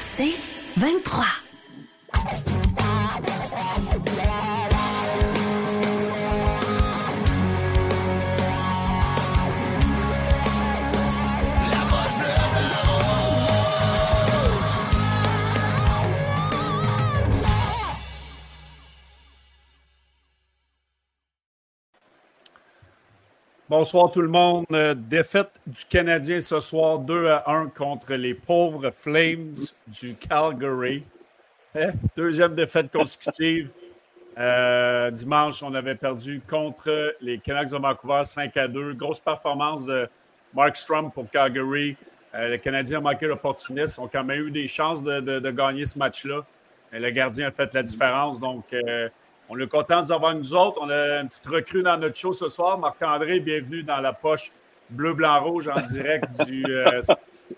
c'est 23. Bonsoir tout le monde. Euh, défaite du Canadien ce soir 2 à 1 contre les pauvres Flames du Calgary. Eh, deuxième défaite consécutive. Euh, dimanche, on avait perdu contre les Canucks de Vancouver 5 à 2. Grosse performance de Mark Strum pour Calgary. Euh, les Canadiens ont manqué l'opportuniste. Ont quand même eu des chances de, gagner ce match-là. Le gardien a fait la différence. Donc, on est content de vous avoir nous autres. On a une petite recrue dans notre show ce soir. Marc-André, bienvenue dans la poche bleu-blanc-rouge en direct du, euh,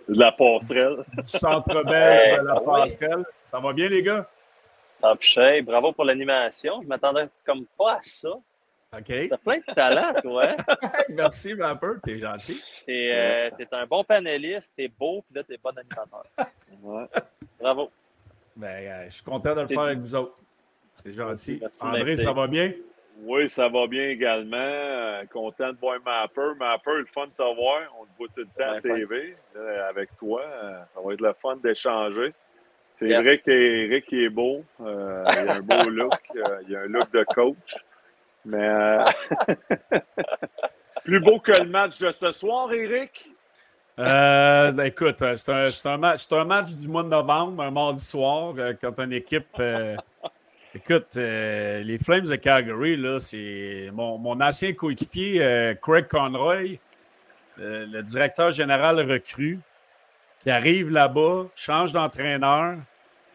de la passerelle. Du centre belle de la passerelle. Ça va bien, les gars? Top shape. Bravo pour l'animation. Je m'attendais comme pas à ça. OK. T'as plein de talent, toi. Merci, Vapper. T'es gentil. T'es euh, es un bon panéliste, t'es beau, puis là, t'es bon animateur. Ouais. Bravo. Ben, euh, je suis content de le faire avec vous autres. C'est gentil. André, ça va bien? Oui, ça va bien également. Euh, content de voir Mapper. Mapper, le fun de te voir. On te voit tout le temps à TV avec toi. Euh, ça va être le fun d'échanger. C'est vrai qu'Éric est beau. Euh, il a un beau look. il a un look de coach. Mais plus beau que le match de ce soir, Éric? Ben, écoute, c'est un, un, match, un match du mois de novembre, un mardi soir, quand une équipe Écoute, euh, les Flames de Calgary, là, c'est mon, ancien coéquipier, euh, Craig Conroy, euh, le directeur général recru, qui arrive là-bas, change d'entraîneur.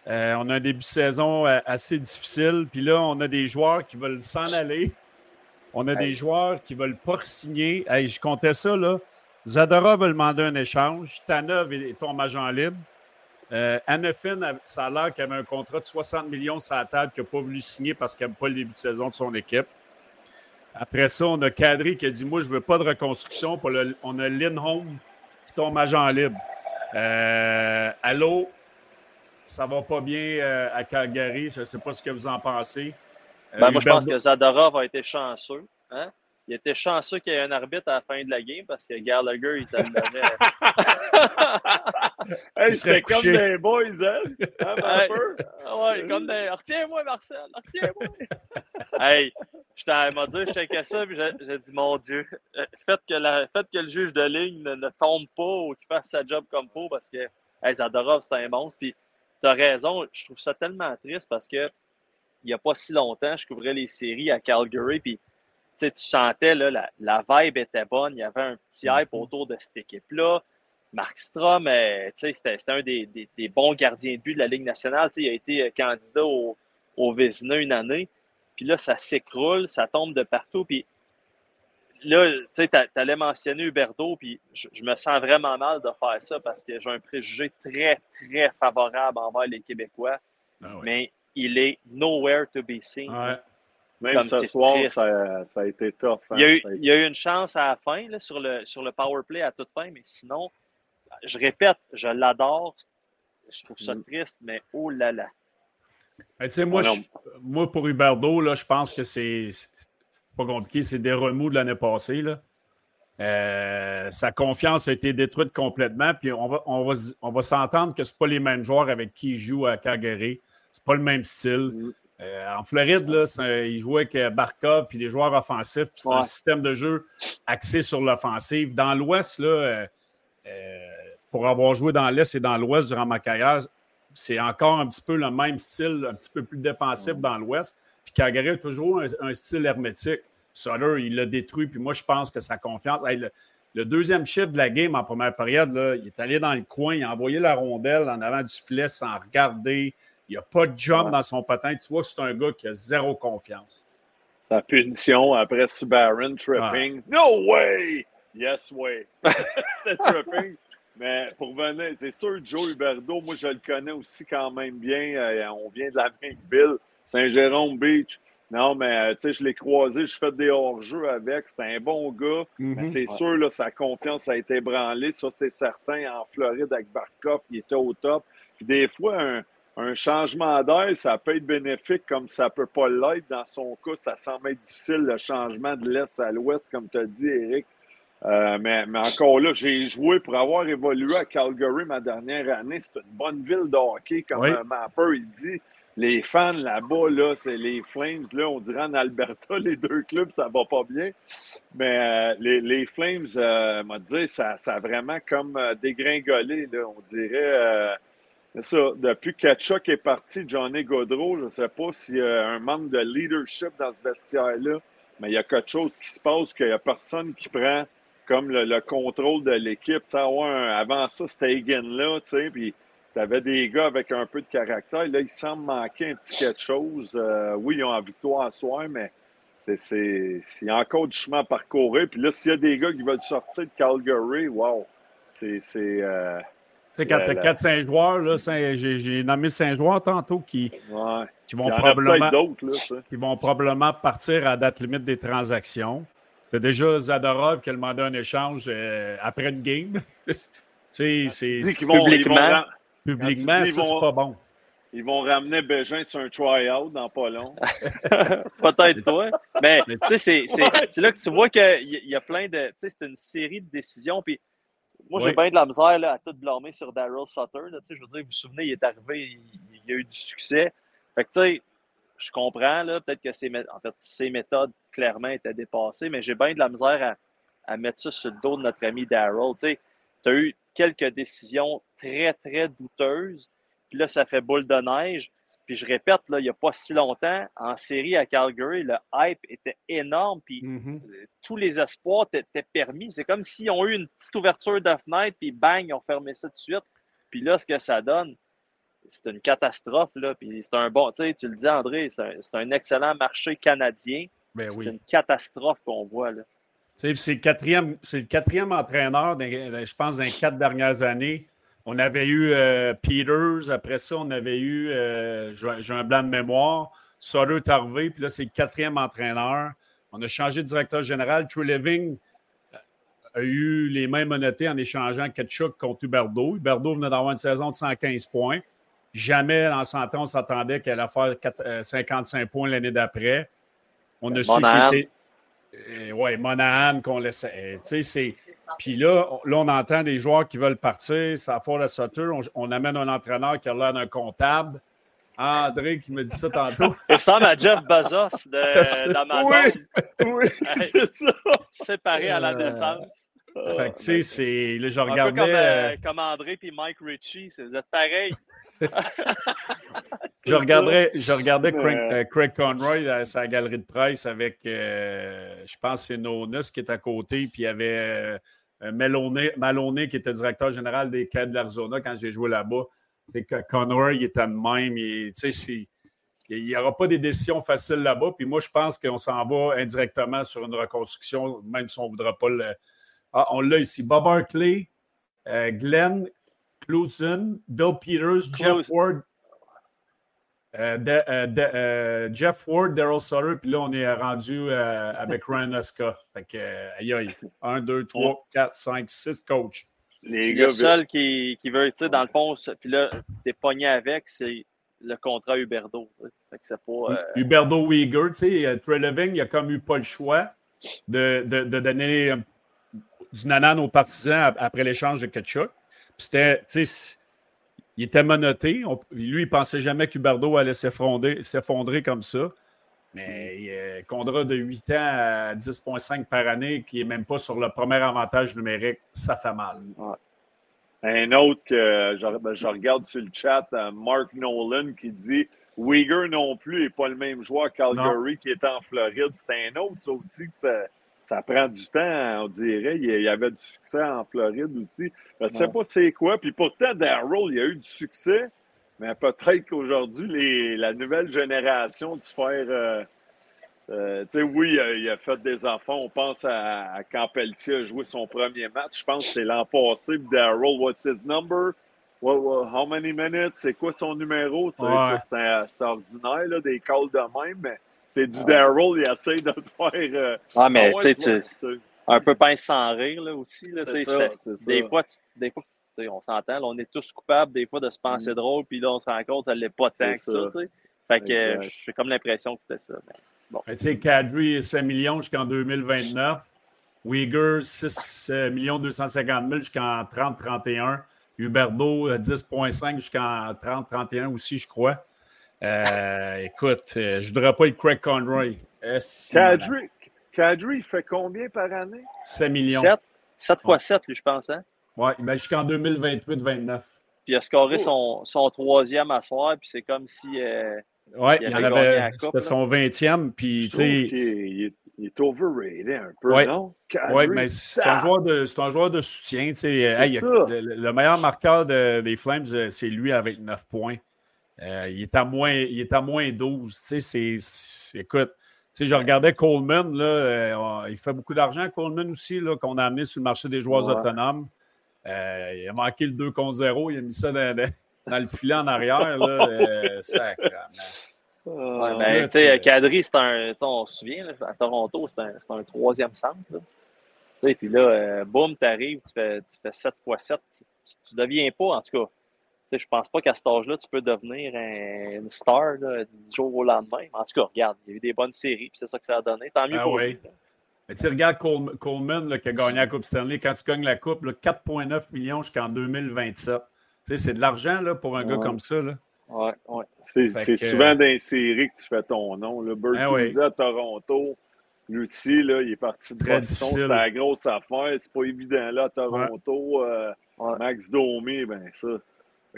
on a un début de saison assez difficile. Puis là, on a des joueurs qui veulent s'en aller. On a des joueurs qui ne veulent pas signer. je comptais ça, là. Zadora veut demander un échange. Tanov est ton agent libre. Euh, ça a l'air qu'il avait un contrat de 60 millions sur la table qu'il n'a pas voulu signer parce qu'il n'aime pas le début de saison de son équipe. Après ça, on a Kadri qui a dit Moi, je ne veux pas de reconstruction. on a Lindholm qui tombe agent libre. Euh, allô, ça va pas bien euh, à Calgary. Je ne sais pas ce que vous en pensez. Euh, ben, moi, je pense que Zadorov a été chanceux. Hein? il était chanceux qu'il y ait un arbitre à la fin de la game parce que Gallagher, il donnait. hey, comme des boys, hein? hein un peu? Ouais, comme des. Retiens-moi, Marcel, retiens-moi. hey, je m'a dit, je checkais ça, puis j'ai dit, mon Dieu, euh, faites que, la, faites que le juge de ligne ne, tombe pas ou qu'il fasse sa job comme faut parce que, hey, Zadorov, c'est un monstre. Puis, tu as raison, je trouve ça tellement triste parce que, il n'y a pas si longtemps, je couvrais les séries à Calgary, puis tu sentais, là, la, la, vibe était bonne. Il y avait un petit hype mm-hmm. autour de cette équipe-là. Mark Strom, euh, c'était un des, des, des, bons gardiens de but de la Ligue nationale. il a été euh, candidat au, au Vézina une année. Puis là, ça s'écroule, ça tombe de partout. Puis là, tu allais mentionner Huberto, puis je, me sens vraiment mal de faire ça parce que j'ai un préjugé très, très favorable envers les Québécois. Ah Mais il est nowhere to be seen. Même ce soir, ça, a été tough. Hein. Il, y a eu, une chance à la fin sur, le, sur le power play à toute fin, mais sinon, je répète, je l'adore. Je trouve ça mm. triste, mais oh là là. moi, moi, pour Huberdo, là, je pense que c'est pas compliqué. C'est des remous de l'année passée. Là. Euh, sa confiance a été détruite complètement. Puis on va, on va, on va s'entendre que ce pas les mêmes joueurs avec qui il joue à Calgary. C'est pas le même style. Mm. Euh, en Floride, là, il jouait avec Barca puis des joueurs offensifs. C'est un système de jeu axé sur l'offensive. Dans l'Ouest, là, euh, euh, pour avoir joué dans l'Est et dans l'Ouest durant ma carrière, c'est encore un petit peu le même style, un petit peu plus défensif dans l'Ouest. Puis Calgary a toujours un, style hermétique. Sutter, il l'a détruit. Puis moi, je pense que sa confiance. le, deuxième chiffre de la game en première période, là, il est allé dans le coin, il a envoyé la rondelle en avant du filet sans regarder. Il n'y a pas de jump dans son patin. Tu vois que c'est un gars qui a zéro confiance. Sa punition après Subaron tripping. No way! Yes way. c'est tripping. Mais pour venir, c'est sûr, Joe Huberdo, moi je le connais aussi quand même bien. Euh, on vient de la même ville, Saint-Jérôme Beach. Non, mais tu sais, je l'ai croisé, je fais des hors-jeux avec. C'était un bon gars. Mais mhm. c'est sûr, là, sa confiance a été ébranlée. Ça, c'est certain. En Floride, avec Barkov, il était au top. Puis des fois, un, un changement d'air, ça peut être bénéfique comme ça peut pas l'être. Dans son cas, ça semble être difficile, le changement de l'Est à l'Ouest, comme tu as dit, Eric. Euh, mais, encore là, j'ai joué pour avoir évolué à Calgary ma dernière année. C'est une bonne ville de hockey, comme un mapper il dit. Les fans là-bas, là, c'est les Flames. Là, on dirait en Alberta, les deux clubs, ça va pas bien. Mais euh, les, Flames, euh, m'a dit, ça, ça a vraiment comme dégringolé. Là, on dirait ça. Depuis que Chuck est parti, Johnny Godreau, je ne sais pas s'il y a un manque de leadership dans ce vestiaire-là, mais il y a quelque chose qui se passe qu'il n'y a personne qui prend comme le, contrôle de l'équipe. avant ça, c'était Egan-là, puis tu avais des gars avec un peu de caractère. Là, il semble manquer un petit quelque chose. Euh, oui, ils ont la victoire à soi, mais c'est, y a encore du chemin à parcourir. Puis là, s'il y a des gars qui veulent sortir de Calgary, wow, c'est... Euh, sais, quand tu as 4-5 joueurs, là, j'ai nommé 5 joueurs tantôt qui, qui vont probablement. Qui vont probablement partir à date limite des transactions. Tu déjà Zadorov qui a demandé un échange euh, après une game. tu sais, ah, c'est. Publiquement. publiquement, ça, c'est pas bon. Ils vont ramener Bégin sur un try-out dans pas long. Peut-être toi. Mais tu sais, c'est là que tu vois qu'il y, y, a plein de. Tu sais, c'est une série de décisions. Puis moi, j'ai bien de la misère là, à tout blâmer sur Daryl Sutter. je veux dire, vous vous souvenez, il est arrivé, il, a eu du succès. Fait que, tu sais, je comprends, là, peut-être que ses, en fait, ses méthodes, clairement, étaient dépassées, mais j'ai bien de la misère à, à, mettre ça sur le dos de notre ami Daryl. Tu as eu quelques décisions très, très douteuses, puis là, ça fait boule de neige. Puis je répète, là, il n'y a pas si longtemps, en série à Calgary, le hype était énorme. Puis mm-hmm. euh, tous les espoirs étaient permis. C'est comme s'ils ont eu une petite ouverture de fenêtre, puis bang, ils ont fermé ça tout de suite. Puis là, ce que ça donne, c'est une catastrophe. Là. Puis c'est un bon, tu le dis, André, c'est un, excellent marché canadien. Ben c'est une catastrophe qu'on voit. Là. C'est le, quatrième, le quatrième entraîneur, je pense, dans les quatre dernières années on avait eu euh, Peters, après ça, on avait eu, euh, j'ai un blanc de mémoire, Sutter Tarvé, puis là, c'est le quatrième entraîneur. On a changé de directeur général. True Living euh, a eu les mêmes monétés en échangeant Ketchuk contre Huberdo. Huberdo venait d'avoir une saison de 115 points. Jamais en santé, on s'attendait qu'elle allait faire 55 points l'année d'après. On a su qu'il était. oui, Monahan qu'on laissait. Tu sais, c'est puis là, là, on entend des joueurs qui veulent partir. Ça fort la Sutter. On, amène un entraîneur qui a l'air d'un comptable. André qui me dit ça tantôt. Il ressemble à Jeff Bezos d'Amazon. Oui, oui c'est ça. Séparé à la naissance. Fait que, tu sais, c'est. Là, je regardais. Comme, euh, comme André et Mike Ritchie. Vous êtes pareils. je, regardais, je regardais euh, Craig, Conroy à sa galerie de presse avec, euh, je pense, c'est Nonus qui est à côté, puis il y avait euh, Maloney, qui était directeur général des Cats de l'Arizona quand j'ai joué là-bas. C'est que Conroy, il était de même. Il, il n'y aura pas des décisions faciles là-bas. Puis moi, je pense qu'on s'en va indirectement sur une reconstruction, même si on ne voudra pas le. Ah, on l'a ici. Bob Hartley, Glenn Clusen, Bill Peters, Jeff Ward, euh, euh, euh, Jeff Ward, Daryl Sutter, puis là, on est rendu avec Ryan Oscar. Fait que, aïe aïe, 1, 2, 3, 4, 5, 6 coachs. Les le seul qui, qui veut, tu sais, dans le fond, puis là, t'es pogné avec, c'est le contrat Huberdo. Fait que c'est pas. Huberdo Uyghur, tu sais, Trey Living, il a comme eu pas le choix de, de, de donner du nanan aux partisans après l'échange de Ketchup. C'était, tu sais, il était menotté. lui, il pensait jamais qu'Huberdo allait s'effondrer comme ça. Mais il a contrat de 8 ans à 10,5 par année, qui n'est même pas sur le premier avantage numérique, ça fait mal. Un autre que ben, je, regarde sur le chat, euh, Mark Nolan, qui dit Uyghur non plus n'est pas le même joueur Calgary qui est en Floride. C'est un autre, ça aussi, que ça, ça prend du temps, on dirait. Il y avait du succès en Floride aussi. Je ne sais pas c'est quoi. Puis pourtant, Daryl, il y a eu du succès, mais peut-être qu'aujourd'hui, la nouvelle génération de se faire. Euh, euh, tu sais, oui, il a, fait des enfants. On pense à, quand Pelletier a joué son premier match. Je pense que c'est l'an passé. Daryl, what's his number? how many minutes? C'est quoi son numéro? C'est ordinaire, là, des calls de même, mais c'est du Daryl, il essaie de te faire. Euh, ah, mais tu sais, un peu pince sans rire là, aussi. Là, c'est ça, des, Fois, des fois, on s'entend, on est tous coupables des fois de se penser mm. drôle, puis là, on se rend compte que ça l'est pas tant que ça. Fait que j'ai comme l'impression que c'était ça. bon. Tu sais, Kadri, 5 millions jusqu'en 2029. Uyghur, 6 250 000 jusqu'en 30-31. Huberdo, 10,5 jusqu'en 30-31 aussi, je crois. Euh, écoute, euh, je ne voudrais pas être Craig Conroy. Kadri, Kadri, il fait combien par année? 7 millions. 7, 7 fois 7, lui, je pense. Hein? Oui, mais jusqu'en 2028-29. Puis il a scoré son, son, troisième à soir, puis c'est comme si. Euh, oui, il, il avait. C'était son 20e, puis tu sais il est overrated un peu, non? Oui, mais c'est un, joueur de, un joueur de soutien. le, meilleur marqueur des Flames, euh, c'est lui avec 9 points. Euh, il, est à moins, il est à moins 12. C'est, écoute, je regardais Coleman, là, euh, il fait beaucoup d'argent, Coleman aussi, là, qu'on a amené sur le marché des joueurs autonomes. il a manqué le 2 contre 0, il a mis ça dans, le filet en arrière. Là, Ouais, ben, tu sais, Kadri, c'est un. On se souvient, à Toronto, c'est un, un, troisième centre. Là. Puis là, euh, boum, tu arrives, tu fais, tu fais 7 x 7. Tu ne deviens pas, en tout cas. Je pense pas qu'à cet âge-là, tu peux devenir un, une star là, du jour au lendemain. En tout cas, regarde, il y a eu des bonnes séries, puis c'est ça que ça a donné. Tant mieux ah, pour oui. Mais tu regardes Coleman là, qui a gagné la Coupe Stanley. Quand tu gagnes la Coupe, 4,9 millions jusqu'en 2027. C'est de l'argent pour un gars comme ça. Là. Ouais, ouais. C'est souvent dans les séries que tu fais ton nom. Le Bird ah à Toronto, lui aussi, là, il est parti de Boston. C'était la grosse affaire. C'est pas évident là à Toronto. Euh, Max Domi, ben ça.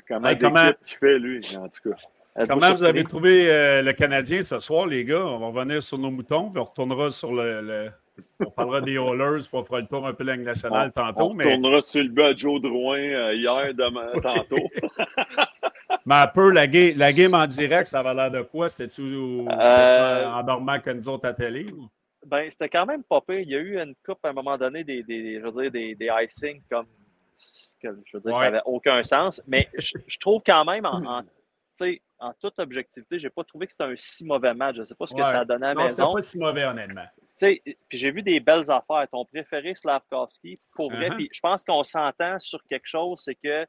Comment hey, comment... qu'il fait, lui, en tout cas? Comment vous avez trouvé euh, le Canadien ce soir, les gars? On va revenir sur nos moutons, puis on retournera sur le, on parlera des Oilers, pour faire le tour un peu de nationale tantôt. On retournera sur le bas de Joe Drouin euh, hier, demain, tantôt. Mais un peu, la, game, la game en direct, ça avait l'air de quoi? C'était-tu euh... en dormant que nous autres à télé? Ben, c'était quand même pas pire. Il y a eu une coupe à un moment donné, des, des, je veux dire, des, des icing comme. Je veux dire, ça n'avait aucun sens. Mais je, trouve quand même, en, en, en toute objectivité, je n'ai pas trouvé que c'était un si mauvais match. Je ne sais pas ce que ça a donné à la non, maison. pas si mauvais, honnêtement. Puis j'ai vu des belles affaires. Ton préféré, Slavkovski, pour vrai. Uh-huh. Puis je pense qu'on s'entend sur quelque chose, c'est que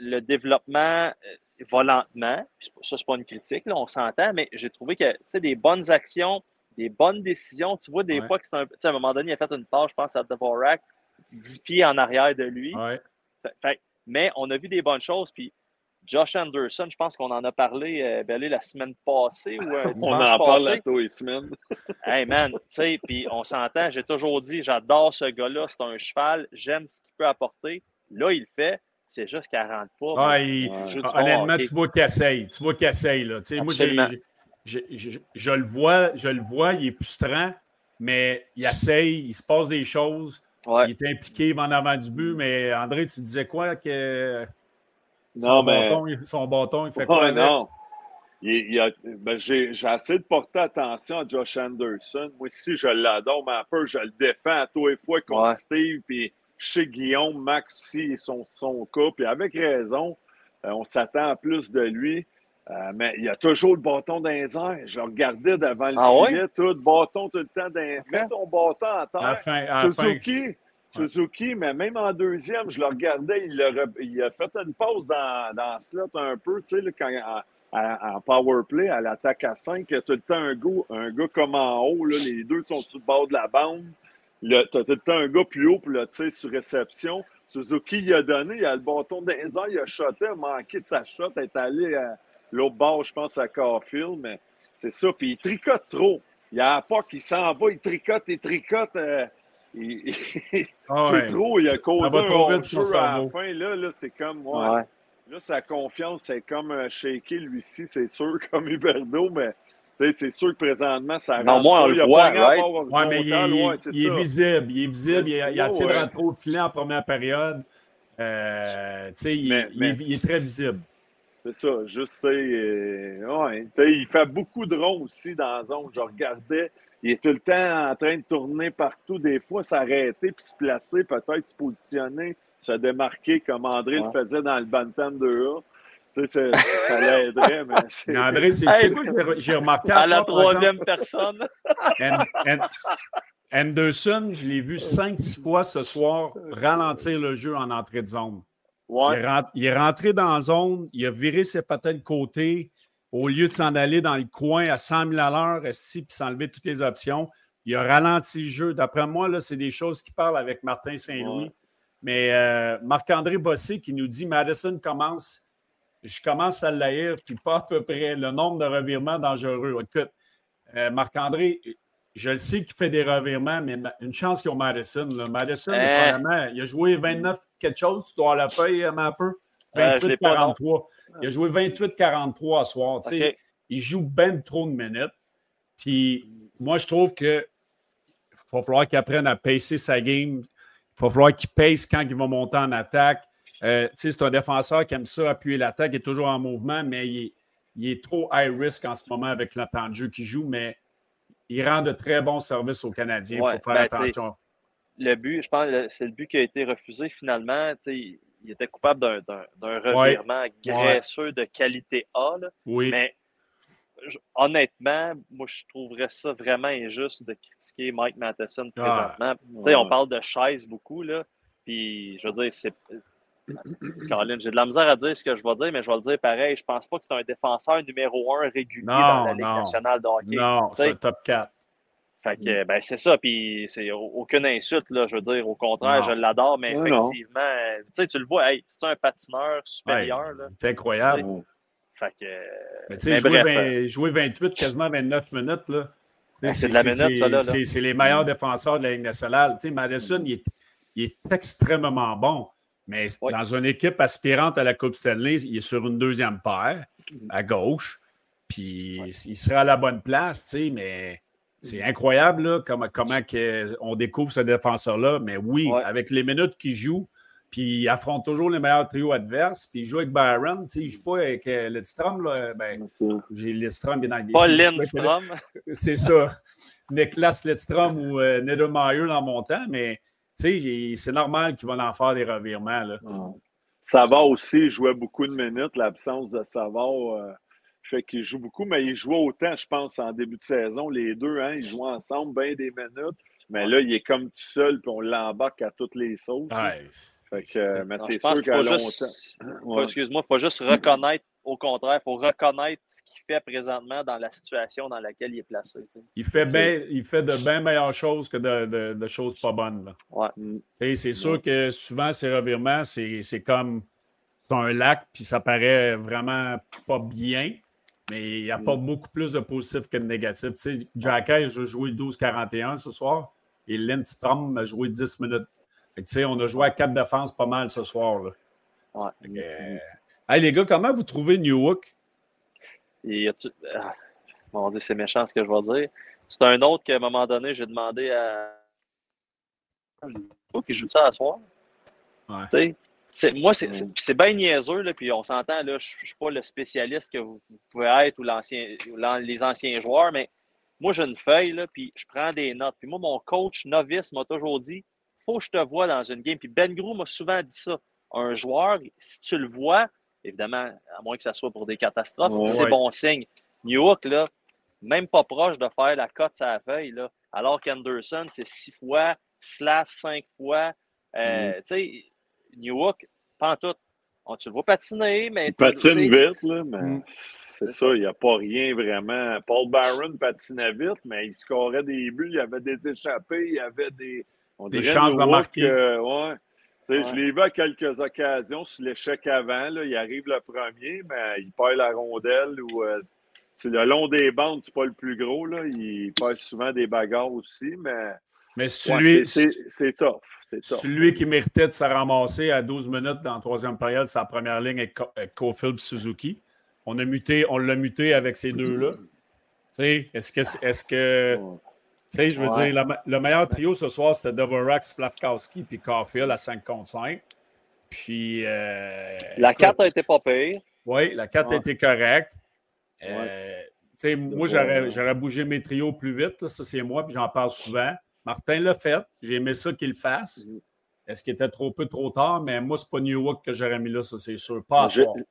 le développement euh, va lentement. Ça, c'est pas une critique, là, on s'entend, mais j'ai trouvé que des bonnes actions, des bonnes décisions. Tu vois, des fois que c'est un. À un moment donné, il a fait une tâche, je pense, à Dvorak, 10 pieds en arrière de lui. mais on a vu des bonnes choses. Puis Josh Anderson, je pense qu'on en a parlé euh, la semaine passée ou euh, On en parle à tous les semaines. hey man, tu sais, puis on s'entend, j'ai toujours dit, j'adore ce gars-là, c'est un cheval, j'aime ce qu'il peut apporter. Là, il le fait. C'est juste qu'elle ne rentre pas. Ah, honnêtement, tu vois qu'il essaye. Tu vois qu'il essaye. Là. Moi, je, je, le vois, je le vois, il est frustrant, mais il essaye, il se passe des choses. Il est impliqué, en avant du but, mais André, tu disais quoi que non, son, mais... bâton, son bâton, il fait quoi? Non. Ben, j'ai, assez de porter attention à Josh Anderson. Moi, si je l'adore, mais un peu, je le défends à tous les fois contre Steve. Puis chez Guillaume, Max aussi, son, son cas, puis avec raison, euh, on s'attend à plus de lui. Euh, mais il y a toujours le bâton dans les airs. Je regardais devant le ah filet, tout le bâton tout le temps dans les Mets ton bâton en terre. Suzuki, Suzuki, mais même en deuxième, je le regardais, il a, il a fait une pause dans, dans slot un peu, tu sais, quand, en, power play, à l'attaque à 5, il y a tout le temps un gars, un gars comme en haut, là, les deux sont sur le bord de la bande. Tu as tout le temps un gars plus haut pour le tir sur réception. Suzuki, il a donné, il a le bâton les il a shoté, il a manqué sa shot, il est allé à l'autre bord, je pense, à Carfield, mais c'est ça. Puis il tricote trop. Il y a pas qui s'en va, il tricote, il tricote. Euh, ah c'est trop, il a causé un hors-jeu à la fin. Là, là c'est comme, ouais. Là, sa confiance, c'est comme un shaky, lui-ci, c'est sûr, comme Huberdo, mais c'est sûr que présentement, ça Non, moi, on le voit, right? Ouais, mais il, est, il est, visible. Il est visible. Il, a, il a tiré trop au filet en première période. Euh, il, mais, il, est très visible. C'est ça. Juste, sais, euh, ouais, il fait beaucoup de ronds aussi dans la zone. Je regardais. Il est tout le temps en train de tourner partout. Des fois, s'arrêter puis se placer, peut-être se positionner, se démarquer comme André le faisait dans le Bantam 2A. Tu sais, ça l'aiderait, mais. André, c'est quoi que j'ai remarqué à, la troisième personne? Anderson, je l'ai vu cinq, six fois ce soir ralentir le jeu en entrée de zone. Il, est rentré, dans la zone, il a viré ses patins de côté au lieu de s'en aller dans le coin à 100 000 à l'heure, puis s'enlever toutes les options. Il a ralenti le jeu. D'après moi, là, c'est des choses qui parlent avec Martin Saint-Louis. Mais euh, Marc-André Bossé qui nous dit Madison commence, je commence à l'haïr, puis pas à peu près le nombre de revirements dangereux. Écoute, euh, Marc-André, je le sais qu'il fait des revirements, mais une chance qu'ils ont Madison. Madison, hein? il a joué 29 quelque chose, tu dois la feuille, un peu. 28-43. il a joué 28-43 à soir. Il joue bien trop de minutes. Puis moi, je trouve qu'il va falloir qu'il apprenne à pacer sa game. Il va falloir qu'il pace quand il va monter en attaque. Euh, c'est un défenseur qui aime ça, appuyer l'attaque, il est toujours en mouvement, mais il est, trop high risk en ce moment avec le temps de jeu qu'il joue. Mais il rend de très bons services aux Canadiens. Il faut faire ben, attention. Le but, je pense, c'est le but qui a été refusé finalement. Il, était coupable d'un revirement graisseux de qualité A. oui. Mais honnêtement, moi, je trouverais ça vraiment injuste de critiquer Mike Matheson ah. présentement. On parle de chaise beaucoup. Là, puis, je veux dire, c'est Caroline, j'ai de la misère à dire ce que je vais dire, mais je vais le dire pareil. Je pense pas que c'est un défenseur numéro un régulier dans la Ligue nationale de hockey. Non, c'est top 4. Fait que, ben, c'est ça, puis c'est aucune insulte, là, je veux dire, au contraire, je l'adore, mais effectivement, tu sais, tu le vois, c'est un patineur supérieur. c'est incroyable. Fait que. Mais tu sais, jouer, 28, quasiment 29 minutes, là. Ben, c'est de la minute, ça, là. C'est les meilleurs défenseurs de la Ligue nationale. Tu sais, Madison, il est, il est extrêmement bon. Mais dans une équipe aspirante à la Coupe Stanley, il est sur une deuxième paire, à gauche. Puis il serait à la bonne place, tu sais, mais c'est incroyable là, comment, comment on découvre ce défenseur-là. Mais oui, avec les minutes qu'il joue, puis il affronte toujours les meilleurs trios adverses, puis il joue avec Byron. Tu sais, il joue pas avec euh, Lidstrom. Là, ben, j'ai Lidstrom bien dans Pas Lindstrom. C'est ça. Niklas Lidstrom ou euh, dans mon temps, mais c'est normal qu'il va en faire des revirements. Là. Savard aussi jouait beaucoup de minutes. L'absence de Savard euh, fait qu'il joue beaucoup, mais il jouait autant, je pense, en début de saison. Les deux, hein, ils jouent ensemble bien des minutes. Mais là, il est comme tout seul, puis on l'embarque à toutes les sauces. Fait que, mais c'est sûr qu'à longtemps. Excuse-moi, il faut juste reconnaître au contraire, il faut reconnaître ce qu'il fait présentement dans la situation dans laquelle il est placé. Il fait, il fait de bien meilleures choses que de, choses pas bonnes. C'est sûr que souvent, ces revirements, c'est comme c'est un lac, puis ça paraît vraiment pas bien, mais il apporte mm. beaucoup plus de positifs que de négatifs. Tu sais, a joué 12-41 ce soir, et Lindstrom a joué 10 minutes. On a joué à quatre défenses pas mal ce soir. Là. Hey, les gars, comment vous trouvez New Et, ah, mon Dieu, c'est méchant ce que je vais dire. C'est un autre qu'à un moment donné, j'ai demandé à. qui joue ça à soir? Ouais. moi, c'est bien niaiseux, là, puis on s'entend, je ne suis pas le spécialiste que vous, pouvez être ou, les anciens joueurs, mais moi, j'ai une feuille, là, puis je prends des notes. Puis moi, mon coach novice m'a toujours dit faut que je te vois dans une game. Puis Ben Grou m'a souvent dit ça. Un joueur, si tu le vois, Évidemment, à moins que ce soit pour des catastrophes, c'est bon signe. New là, même pas proche de faire la cote sa feuille, là, alors qu'Anderson, c'est six fois, Slav cinq fois. Euh, mm. Tu sais, Newhook, pas en tout. On, tu le vois patiner, mais. Il patine vite, là, mais. Mm. C'est ça, il n'y a pas rien vraiment. Paul Barron patinait vite, mais il scorait des buts, il y avait des échappées, il y avait des. Des chances de marquer. ouais. Je l'ai vu à quelques occasions sur l'échec avant. Là, il arrive le premier, mais il perd la rondelle ou euh, le long des bandes, c'est pas le plus gros. Là. Il perd souvent des bagarres aussi, mais, mais c'est lui. C'est tough. C'est lui qui méritait de se ramasser à 12 minutes dans la troisième période, sa première ligne avec, Cofield Suzuki? On a muté, on l'a muté avec ces deux-là. Est-ce que, est-ce que tu sais, je veux dire, le, meilleur trio ce soir, c'était Dvorak, Slavkowski puis Caulfield à 5 contre 5. Puis. Euh, la carte a été pas pire. Oui, la carte a été correcte. Euh, moi, j'aurais bougé mes trios plus vite. ça, c'est moi, puis j'en parle souvent. Martin l'a fait. J'ai aimé ça qu'il le fasse. est-ce qu'il était trop peu, trop tard? Mais moi, c'est pas New York que j'aurais mis là, ça, c'est sûr. Pas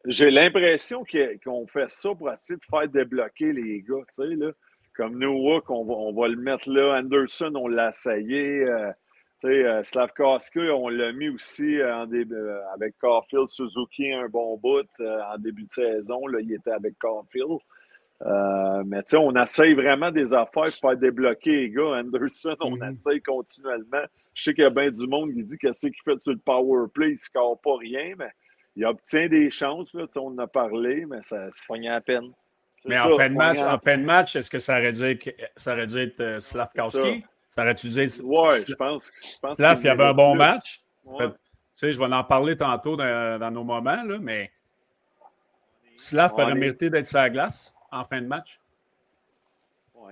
J'ai l'impression qu'on fait ça pour essayer de faire débloquer les gars. Tu sais, là, comme New on va, on va le mettre là. Anderson, on l'a essayé. Euh, euh, Slavkowski, on l'a mis aussi euh, en début, euh, avec Caulfield. Suzuki, un bon bout en début de saison. Là, il était avec Caulfield. mais on essaye vraiment des affaires pour faire débloquer les gars. Anderson, on mhm. essaye continuellement. Je sais qu'il y a bien du monde qui dit qu'est-ce qu'il fait sur le power play, il ne score pas rien, mais il obtient des chances. Là, on en a parlé, mais ça se à peine. Mais en, fin de match, en fin de match, est-ce que ça aurait dû être, ça aurait dû être Slavkowski? Ça aurait utilisé. Oui, je pense. Je Slav, il y avait un bon match. tu sais, je vais en parler tantôt dans, nos moments, là, mais Slav aurait mérité d'être sur la glace en fin de match.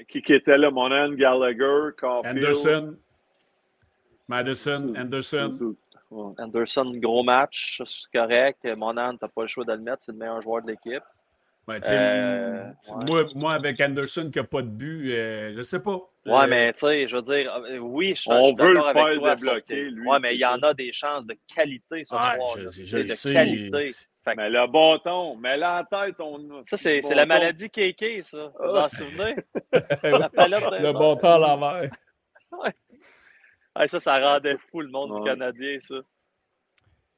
qui, qui était là? Monan, Gallagher, Caulfield. Anderson. Madison, Anderson. Anderson, gros match, c'est correct. Monan, tu n'as pas le choix de le mettre, c'est le meilleur joueur de l'équipe. Euh, moi, moi, avec Anderson qui n'a pas de but, euh, je ne sais pas. Ouais, mais tu sais, je veux dire, euh, oui, je, On veut le faire toi, débloquer, lui. Ouais, mais il y en a des chances de qualité ce ah, soir. Je, je, de sais. qualité. Mais le bâton, mais la tête, on. Ça, c'est la maladie KK, ça. Vous en ah. souvenez? le bâton à l'envers. ouais. ça, ça rendait fou le monde du Canadien, ça.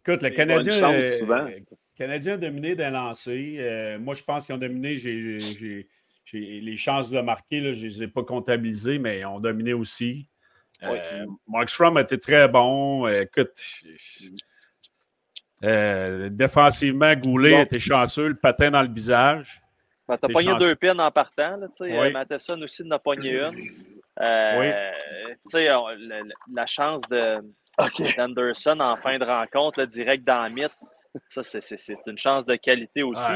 Écoute, le Canadien. souvent. Canadiens ont dominé d'un lancer. Euh, moi, je pense qu'ils ont dominé. J'ai les chances de marquer, je ne les ai pas comptabilisées, mais ils ont dominé aussi. Euh, Mark Strom a été très bon. écoute, euh, défensivement, Goulet a été chanceux, le patin dans le visage. Ben, tu as pogné deux pins en partant. Là, oui. Matheson aussi en a pogné une. oui. La, la, chance d'Anderson en fin de rencontre, direct dans le mythe, ça, c'est une chance de qualité aussi.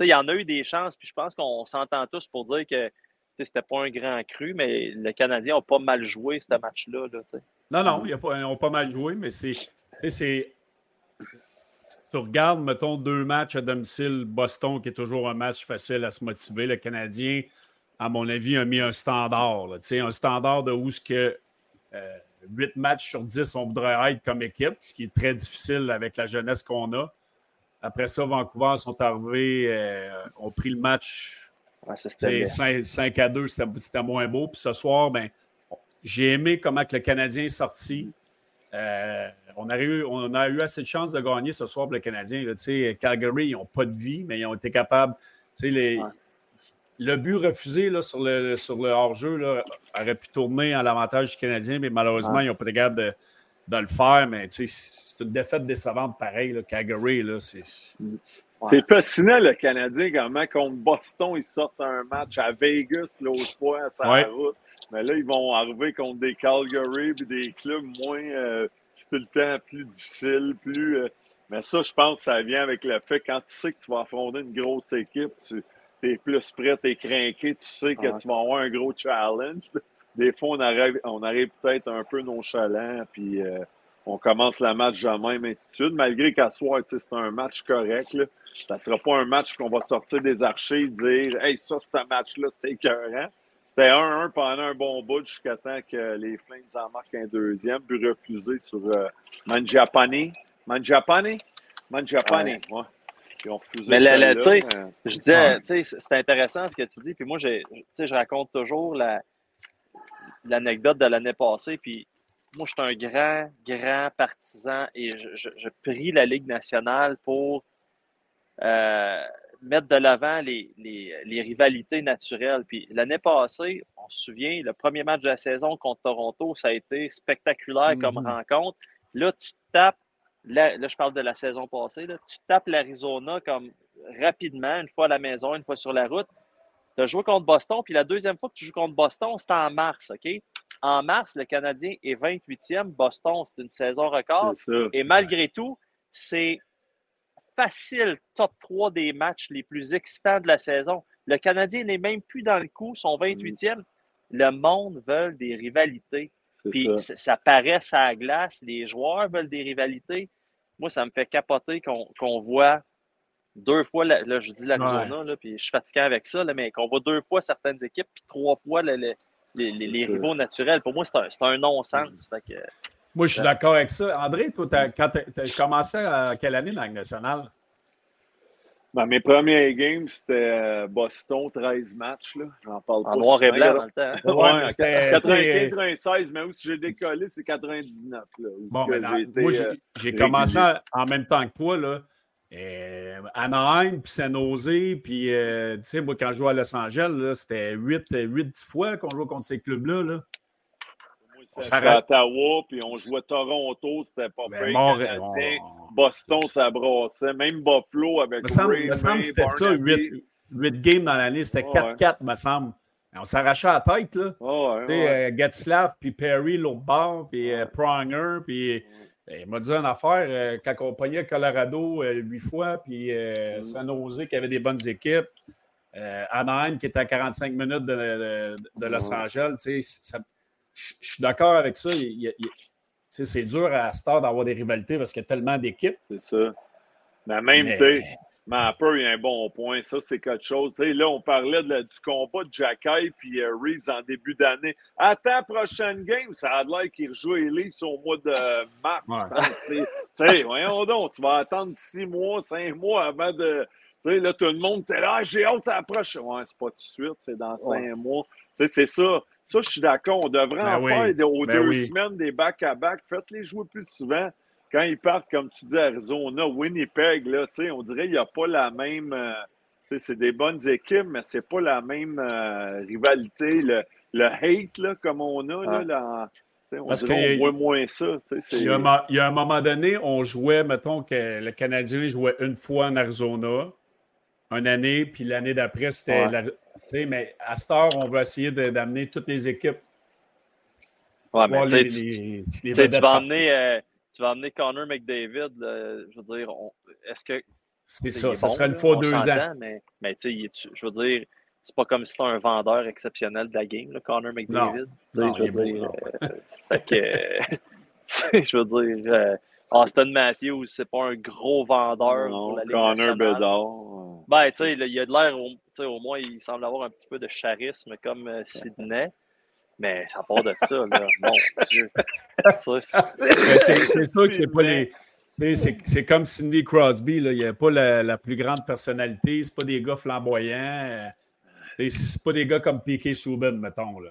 il y en a eu des chances, puis je pense qu'on s'entend tous pour dire que c'était pas un grand cru, mais les Canadiens ont pas mal joué ce match-là. non, non, ils n'ont pas mal joué, mais c'est. tu regardes, mettons, deux matchs à domicile, Boston, qui est toujours un match facile à se motiver. Le Canadien, à mon avis, a mis un standard. un standard de où ce que. Euh, 8 matchs sur 10, on voudrait être comme équipe, ce qui est très difficile avec la jeunesse qu'on a. Après ça, Vancouver sont arrivés, euh, ont pris le match 5, à 2, c'était moins beau. Puis ce soir, ben, j'ai aimé comment que le Canadien est sorti. Euh, on, a eu, on a eu assez de chance de gagner ce soir pour le Canadien. Calgary, ils n'ont pas de vie, mais ils ont été capables. Les, le but refusé là, sur le, sur le hors-jeu aurait pu tourner en l'avantage du Canadien, mais malheureusement, ils n'ont pas de garde de, de, le faire. Mais c'est une défaite décevante pareil. Là, Calgary, c'est. C'est fascinant, le Canadien, comment contre Boston, ils sortent un match à Vegas l'autre fois, à la route. Mais là, ils vont arriver contre des Calgary et des clubs moins. Euh, c'est tout le temps plus difficile, plus. Euh, mais ça, je pense, ça vient avec le fait quand tu sais que tu vas affronter une grosse équipe, tu, tu es plus prêt, tu es craqué, tu sais que tu vas avoir un gros challenge. Des fois, on arrive, on arrive peut-être un peu nonchalant, puis euh, on commence le match de même, ainsi de suite. Malgré qu'à soir, c'est un match correct. Là. Ça ne sera pas un match qu'on va sortir des archers et dire Hey, ça, c'est un match-là, c'était écœurant. C'était 1-1 pendant un bon bout jusqu'à temps que les Flames en marquent un deuxième, puis refusé sur euh, Manjapani. Manjapani? Manjapani, ouais. Mais là, tu sais, je disais, tu sais, c'est intéressant ce que tu dis. Puis moi, je, je raconte toujours l'anecdote de l'année passée. Puis moi, je suis un grand, grand partisan et je, prie la Ligue nationale pour euh, mettre de l'avant les, rivalités naturelles. Puis l'année passée, on se souvient, le premier match de la saison contre Toronto, ça a été spectaculaire comme mm-hmm. rencontre. Là, tu tapes là, je parle de la saison passée, tu tapes l'Arizona comme rapidement, une fois à la maison, une fois sur la route. Tu as joué contre Boston, puis la deuxième fois que tu joues contre Boston, c'était en mars, OK? En mars, le Canadien est 28e. Boston, c'est une saison record. Et malgré tout, c'est facile top 3 des matchs les plus excitants de la saison. Le Canadien n'est même plus dans le coup, son 28e. Le monde veut des rivalités. Puis ça. paraît à la glace, les joueurs veulent des rivalités. Moi, ça me fait capoter qu'on voit deux fois, là, je dis l'Arizona, ouais. puis je suis fatigué avec ça, mais qu'on voit deux fois certaines équipes, puis trois fois les, rivaux naturels. Pour moi, c'est un, non-sens. Moi, je suis d'accord avec ça. André, toi, quand tu as commencé à quelle année dans la nationale? Dans mes premiers games, c'était euh, Boston, 13 matchs. J'en parle pas. En noir et blanc dans le temps. Hein. Ouais, c'était 95-96, mais où si j'ai décollé, c'est 99. Là, bon, mais moi, j'ai euh, commencé en même temps que toi. Là. Euh, Anaheim, puis San Jose, puis tu sais, moi, quand je jouais à Los Angeles, c'était 8-10 fois qu'on jouait contre ces clubs-là. Là. C'était à Ottawa, puis on jouait Toronto, c'était pas ben, Canadien. Boston, ça brassait. Même Buffalo avec me semble, me semble c'était ça, 8, 8, games dans l'année. C'était 4-4, me semble. On s'arrachait la tête, là. Oh, ouais, ouais. Euh, puis Perry, l'autre bord, puis euh, Pronger, puis... Ben, il m'a dit une affaire, euh, quand on pognait Colorado huit fois, puis mm. San Jose qui avait des bonnes équipes, Anaheim qui était à 45 minutes de, de, Los Angeles, ça, je suis d'accord avec ça. c'est dur à Star d'avoir des rivalités parce qu'il y a tellement d'équipes. C'est ça. Mais même, tu sais, Mapper, il y a un bon point. Ça, c'est quelque chose. là, on parlait du combat de Jacky puis euh, Reeves en début d'année. Attends, prochaine game, ça a l'air qu'il rejoue les Leafs au mois de mars. Tu sais, voyons donc, tu vas attendre six mois, cinq mois avant de. Tu sais, là, tout le monde, t'es là, ah, j'ai hâte à la prochaine. Ouais, c'est pas tout de suite, c'est dans cinq mois. Tu sais, c'est ça. Ça, je suis d'accord. On devrait ben en faire aux ben deux semaines des back-à-back. Faites-les jouer plus souvent. Quand ils partent, comme tu dis, Arizona, Winnipeg, là, on dirait qu'il n'y a pas la même. Euh, c'est des bonnes équipes, mais c'est pas la même euh, rivalité. Le, le, hate, là, comme on a, là, on, Parce voit moins ça. Il y, a il y, a un moment donné, on jouait, mettons que le Canadien jouait une fois en Arizona, une année, puis l'année d'après, c'était mais à cette heure, on va essayer d'amener toutes les équipes. Ouais, mais tu, vas emmener, euh, tu vas emmener Connor McDavid. je veux dire, est-ce que. C'est ça, ça serait une fois deux ans. Mais, mais tu sais, je veux dire, c'est pas comme si c'était un vendeur exceptionnel de la game, là, Connor McDavid. Non, je veux dire. Euh, fait que, je veux dire, euh, Austin Matthews, c'est pas un gros vendeur non, pour la Ligue Connor Bedard. Ben, tu sais, il a de l'air, au moins, il semble avoir un petit peu de charisme comme euh, Sidney. Mais ça part de ça, là. Mon Dieu. c'est sûr que c'est pas les. C'est comme Cindy Crosby, là. il n'y a pas la, plus grande personnalité, c'est pas des gars flamboyants, euh, c'est pas des gars comme Piquet Souben, mettons. Là.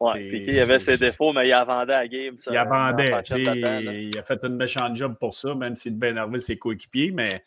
Ouais, il avait ses défauts, mais il a vendu à la game. Ça, il a vendu, il a fait une méchante job pour ça, même s'il devait énerver ses coéquipiers, mais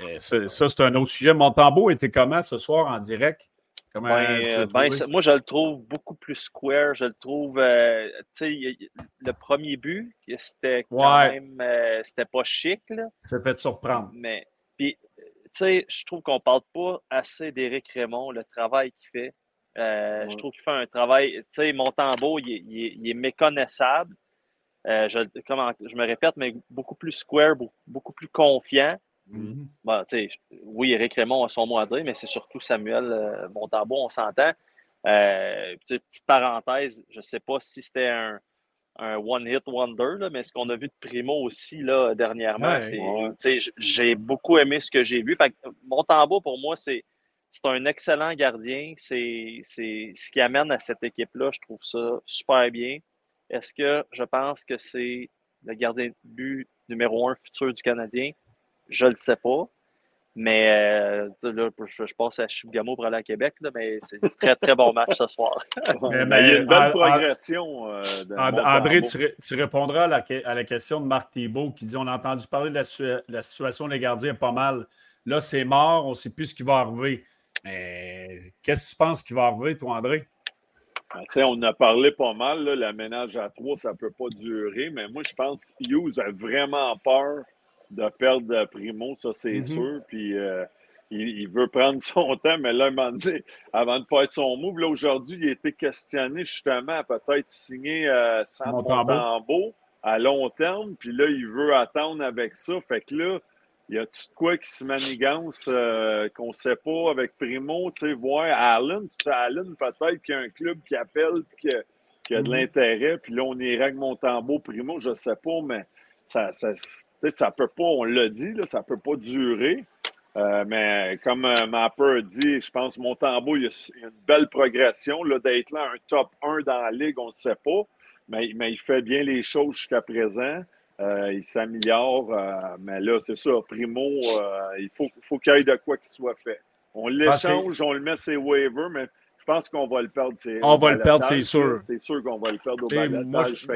euh, ça, c'est un autre sujet. Montembeau était comment ce soir en direct? Comment ben, ben, moi, je le trouve beaucoup plus square. Je le trouve, euh, tu sais, le premier but, c'était quand même, euh, c'était pas chic. Ça fait surprendre. Mais, puis, tu sais, je trouve qu'on parle pas assez d'Éric Raymond, le travail qu'il fait. Je trouve qu'il fait un travail, tu sais, Montembeau, il, il, est méconnaissable. je, comment, je me répète, mais beaucoup plus square, beaucoup plus confiant. Mm oui, Eric Raymond a son mot à dire, mais c'est surtout Samuel euh, on s'entend. Euh, petite parenthèse, je ne sais pas si c'était un, one-hit wonder, mais ce qu'on a vu de Primo aussi là, dernièrement, j'ai beaucoup aimé ce que j'ai vu. Fait, pour moi, c'est un excellent gardien. C'est ce qui amène à cette équipe-là. Je trouve ça super bien. Est-ce que je pense que c'est le gardien de but numéro un futur du Canadien? Je le sais pas. Mais euh, là, je, passe à Chibougamau pour aller à Québec, là, mais c'est un très, très bon match ce soir. mais, il y a une belle progression. Euh, André, tu, tu, répondras à la, à la, question de Marc Thibault qui dit On a entendu parler de la, situation des gardiens pas mal. Là, c'est mort, on ne sait plus ce qui va arriver. Mais qu'est-ce que tu penses qui va arriver, toi, André? Ben, on a parlé pas mal, là, la ménage à trois, ça ne peut pas durer, mais moi, je pense que Hughes a vraiment peur de perdre Primo, ça c'est mm-hmm. sûr. Puis euh, il, veut prendre son temps, mais là, un moment donné, avant de faire son move, là, aujourd'hui, il a été questionné justement à peut-être signer euh, sans Montembeau à long terme. Puis là, il veut attendre avec ça. Fait que là, y a tout quoi qui se manigance euh, qu'on ne sait pas avec Primo, tu sais, voir Allen? C'est Allen, peut-être qu'il y a un club qui appelle et qui, a de mm-hmm. l'intérêt. Puis là, on irait avec Montembeau, Primo, je ne sais pas, mais ça, ça, ça peut pas, on l'a dit, là, ça peut pas durer. Euh, mais comme euh, Mapper a dit, je pense que Montembeau, il y a une belle progression. D'être là, un top 1 dans la ligue, on ne sait pas. mais, mais il fait bien les choses jusqu'à présent. Euh, il s'améliore, euh, mais là, c'est ça. Primo, euh, il faut, faut qu'il y ait de quoi qu'il soit fait. On l'échange, on le met ses waivers, mais je pense qu'on va le perdre. On va le perdre, c'est sûr. C'est sûr qu'on va le perdre au balotage.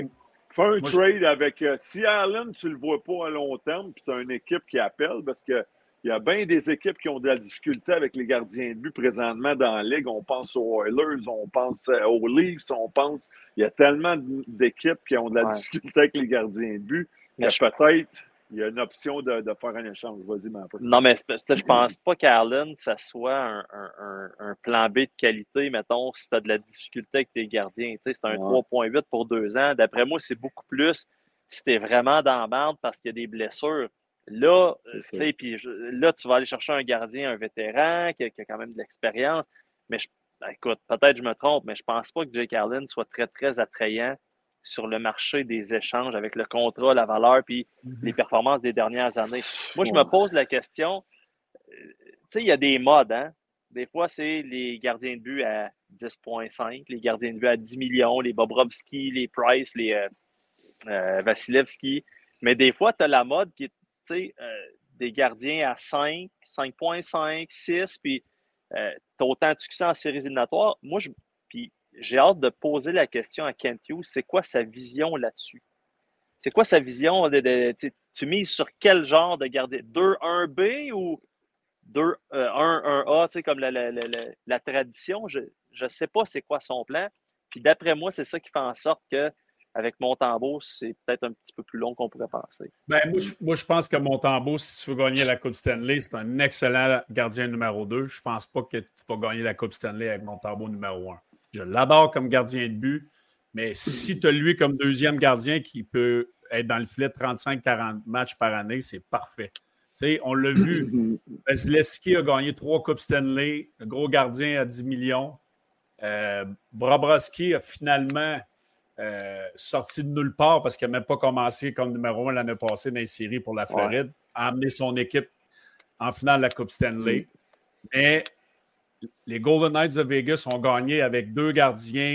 Fais un trade avec. si Allen, tu ne le vois pas à long terme, puis tu as une équipe qui appelle, parce que il y a bien des équipes qui ont de la difficulté avec les gardiens de but présentement dans la Ligue. On pense aux Oilers, on pense aux Leafs, on pense. Il y a tellement d'équipes qui ont de la difficulté avec les gardiens de but. Mais peut-être il y a une option de, faire un échange. Vas-y, ma Non, mais je pense pas qu'Allen, ça soit un, plan B de qualité, mettons, si tu as de la difficulté avec tes gardiens. c'est un 3.8 pour deux ans. D'après moi, c'est beaucoup plus si tu es vraiment dans la bande parce qu'il y a des blessures. Là, euh, puis là, tu vas aller chercher un gardien, un vétéran qui a, quand même de l'expérience. Mais ben, écoute, peut-être je me trompe, mais je pense pas que Jake Allen soit très, très attrayant sur le marché des échanges avec le contrat, la valeur, puis mhm. les performances des dernières années. Moi, je me pose la question, euh, tu sais, il y a des modes, hein? Des fois, c'est les gardiens de but à 10,5, les gardiens de but à 10 millions, les Bobrovski, les Price, les euh, euh, Vasilevski. Mais des fois, tu as la mode qui est, sais, des gardiens à 5, 5,5, 6, puis tu as autant de succès en séries éliminatoires. Moi, je, j'ai hâte de poser la question à Kent Hughes, c'est quoi sa vision là-dessus? C'est quoi sa vision? Tu mises sur quel genre de gardien? 2-1B ou 2-1-1A, comme la, tradition? Je ne sais pas c'est quoi son plan. Puis d'après moi, c'est ça qui fait en sorte que avec Montembeau, c'est peut-être un petit peu plus long qu'on pourrait penser. Ben, moi, je, pense que Montembeau, si tu veux gagner la Coupe Stanley, c'est un excellent gardien numéro 2. Je ne pense pas que tu vas gagner la Coupe Stanley avec Montembeau numéro 1. Je l'adore comme gardien de but, mais si tu as lui comme deuxième gardien qui peut être dans le filet 35-40 matchs par année, c'est parfait. on l'a vu. Vasilevski a gagné trois Coupes Stanley, un gros gardien à 10 millions. Euh, a finalement euh, sorti de nulle part parce qu'il n'a même pas commencé comme numéro un l'année passée dans les séries pour la Floride, a amené son équipe en finale de la Coupe Stanley. Mais les Golden Knights de Vegas ont gagné avec deux gardiens,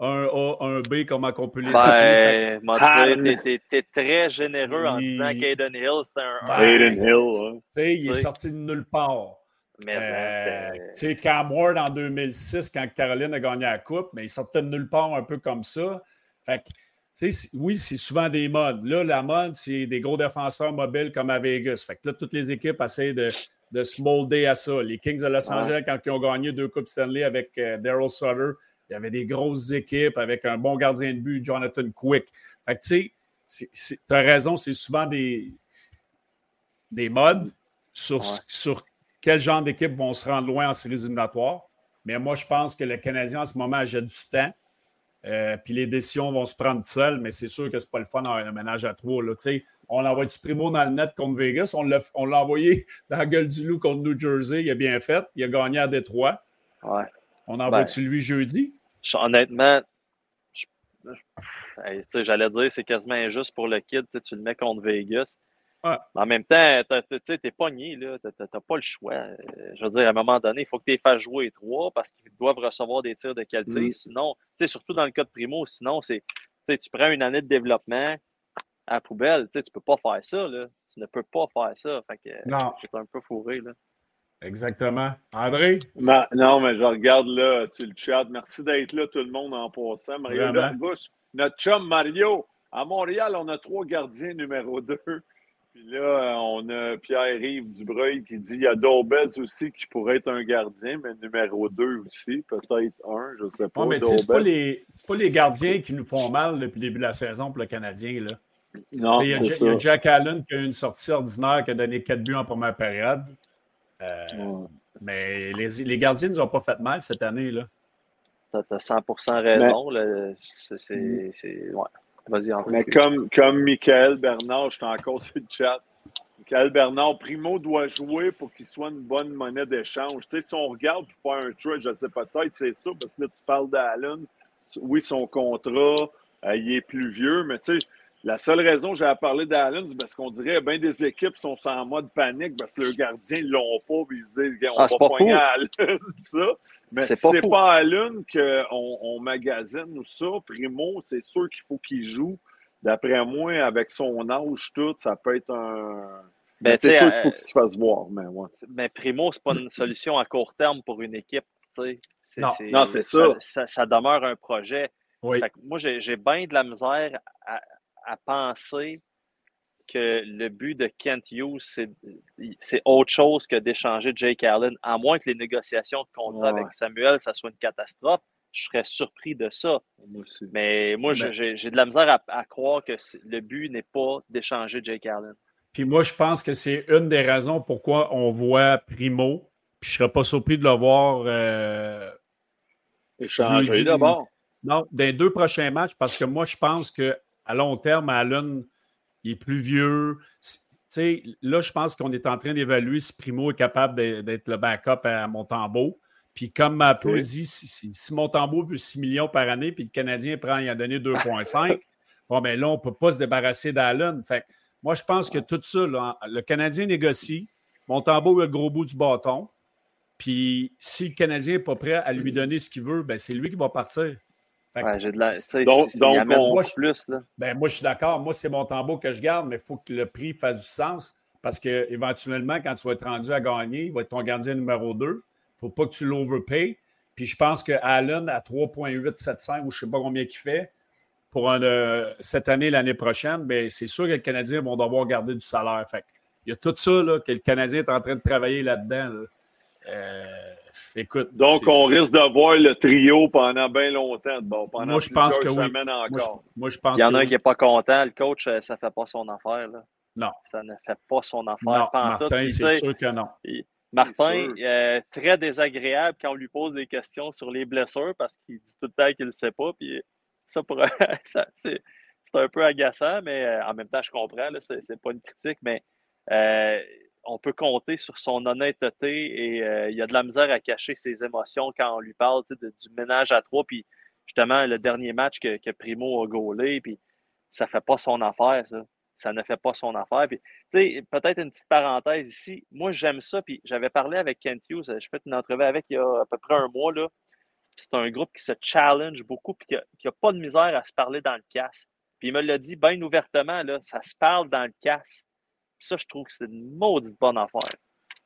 un A, un B, comment on peut les ben, ah, tu es, très généreux en disant qu'Aiden Hill, c'était un ben, Aiden Hill, Il est sorti de nulle part. Mais euh, Cam Ward en 2006, quand Caroline a gagné la Coupe, mais il sortait de nulle part un peu comme ça. Fait oui, c'est souvent des modes. Là, la mode, c'est des gros défenseurs mobiles comme à Vegas. Fait que là, toutes les équipes essaient de, de se molder à ça. Les Kings de Los Angeles, quand ils ont gagné deux Coupes Stanley avec euh, Daryl Sutter, il y avait des grosses équipes avec un bon gardien de but, Jonathan Quick. Fait que, tu sais, tu as raison, c'est souvent des, des modes sur, sur quel genre d'équipe vont se rendre loin en séries éliminatoires. Mais moi, je pense que le Canadien, en ce moment, j'ai du temps. Euh, puis les décisions vont se prendre seules, mais c'est sûr que c'est pas le fun dans un ménage à trois. Là, on envoie du primo dans le net contre Vegas. On l'a, envoyé dans la gueule du loup contre New Jersey. Il a bien fait. Il a gagné à Détroit. Ouais. On envoie-tu ben, lui jeudi? Honnêtement, j'allais dire c'est quasiment injuste pour le kid. Tu le mets contre Vegas. En même temps, tu es pogné, tu n'as pas le choix. Euh, je veux dire, à un moment donné, il faut que tu les fasses jouer trois parce qu'ils doivent recevoir des tirs de qualité. Mm. Sinon, surtout dans le cas de Primo, sinon, c'est tu prends une année de développement à la poubelle. Tu ne peux pas faire ça. Là. Tu ne peux pas faire ça. Fait que, non. Un peu fourré. Là. Exactement. André? non, mais je regarde là sur le chat. Merci d'être là, tout le monde, en passant. Mario notre chum Mario. À Montréal, on a trois gardiens numéro deux. Puis là, on a Pierre-Yves Dubreuil qui dit il y a Daubez aussi qui pourrait être un gardien, mais numéro 2 aussi, peut-être un, je ne sais pas. Non, mais c'est pas, les, pas les gardiens qui nous font mal depuis le début de la saison pour le Canadien. Là. Non, il, y a, il y a Jack Allen qui a eu une sortie ordinaire qui a donné 4 buts en première période. Euh, mais les, les gardiens ne nous ont pas fait mal cette année. là. Tu as 100% raison. C'est. Ouais. Mais comme, comme Michael Bernard, je suis encore sur le chat. Michael Bernard, Primo doit jouer pour qu'il soit une bonne monnaie d'échange. Tu sais, si on regarde pour faire un trade, je sais peut-être c'est ça, parce que là, tu parles d'Allen. Oui, son contrat, euh, il est plus vieux, mais tu sais, La seule raison que j'ai à parler d'Allen, c'est parce qu'on dirait que bien des équipes sont en mode panique parce que leurs gardiens ne l'ont pas, puis ils se disent on ah, va poigner Allen, ça. Mais c'est si c'est pas Allen qu'on on magasine ou ça, Primo, c'est sûr qu'il faut qu'il joue. D'après moi, avec son âge, tout, ça peut être un. Ben, c'est sûr qu'il faut euh, qu'il se fasse voir. Mais, ouais. mais Primo, c'est pas une solution à court terme pour une équipe. non, c'est ça. Ça, demeure un projet. moi, j'ai bien de la misère à, à penser que le but de Kent Hughes, c'est autre chose que d'échanger Jake Allen, à moins que les négociations de contrat avec Samuel, ça soit une catastrophe. Je serais surpris de ça. Mais moi, j'ai de la misère à, croire que le but n'est pas d'échanger Jake Allen. Puis moi, je pense que c'est une des raisons pourquoi on voit Primo. Puis je ne serais pas surpris de le voir euh, échanger d'abord. Non, dans les deux prochains matchs, parce que moi, je pense que à long terme, Allen, il est plus vieux. là, je pense qu'on est en train d'évaluer si Primo est capable d'être le backup à Montembeau. Puis comme ma dit, si, si Montembeau veut 6 millions par année, puis le Canadien prend, il a donné 2,5, bon, ben là, on ne peut pas se débarrasser d'Allen. Fait moi, je pense que tout ça, le Canadien négocie. Montembeau a le gros bout du bâton. Puis si le Canadien n'est pas prêt à lui donner ce qu'il veut, ben c'est lui qui va partir donc, moi, Ben, moi, je suis d'accord. Moi, c'est mon tambour que je garde, mais il faut que le prix fasse du sens parce qu'éventuellement, quand tu vas être rendu à gagner, il va être ton gardien numéro 2. Il ne faut pas que tu l'overpayes. Puis je pense que Allen, à 3,875 ou je ne sais pas combien il fait, pour euh, cette année, l'année prochaine, ben, c'est sûr que les Canadiens vont devoir garder du salaire. Fait il y a tout ça que le Canadien est en train de travailler là-dedans. Euh, écoute. Donc, on risque de voir le trio pendant bien longtemps. Bon, pendant moi, je pense que semaines encore. Moi, je, pense Il y en a un qui n'est pas content. Le coach, euh, ça ne fait pas son affaire. Là. Non. Ça ne fait pas son affaire. Non, Martin, c'est sûr que non. Martin, est très désagréable quand on lui pose des questions sur les blessures parce qu'il dit tout le temps qu'il ne sait pas. Puis ça, ça c'est un peu agaçant, mais euh, en même temps, je comprends. Ce n'est pas une critique, mais euh, on peut compter sur son honnêteté et euh, il a de la misère à cacher ses émotions quand on lui parle du ménage à trois. Puis justement, le dernier match que, Primo a gaulé, puis ça ne fait pas son affaire, ça. Ça ne fait pas son affaire. Puis, peut-être une petite parenthèse ici. Moi, j'aime ça. Puis, j'avais parlé avec Kent Hughes. J'ai fait une entrevue avec il y a à peu près un mois. C'est un groupe qui se challenge beaucoup puis qui n'a pas de misère à se parler dans le casse. Puis, il me l'a dit bien ouvertement, là, ça se parle dans le casse ça, je trouve que c'est une maudite bonne affaire.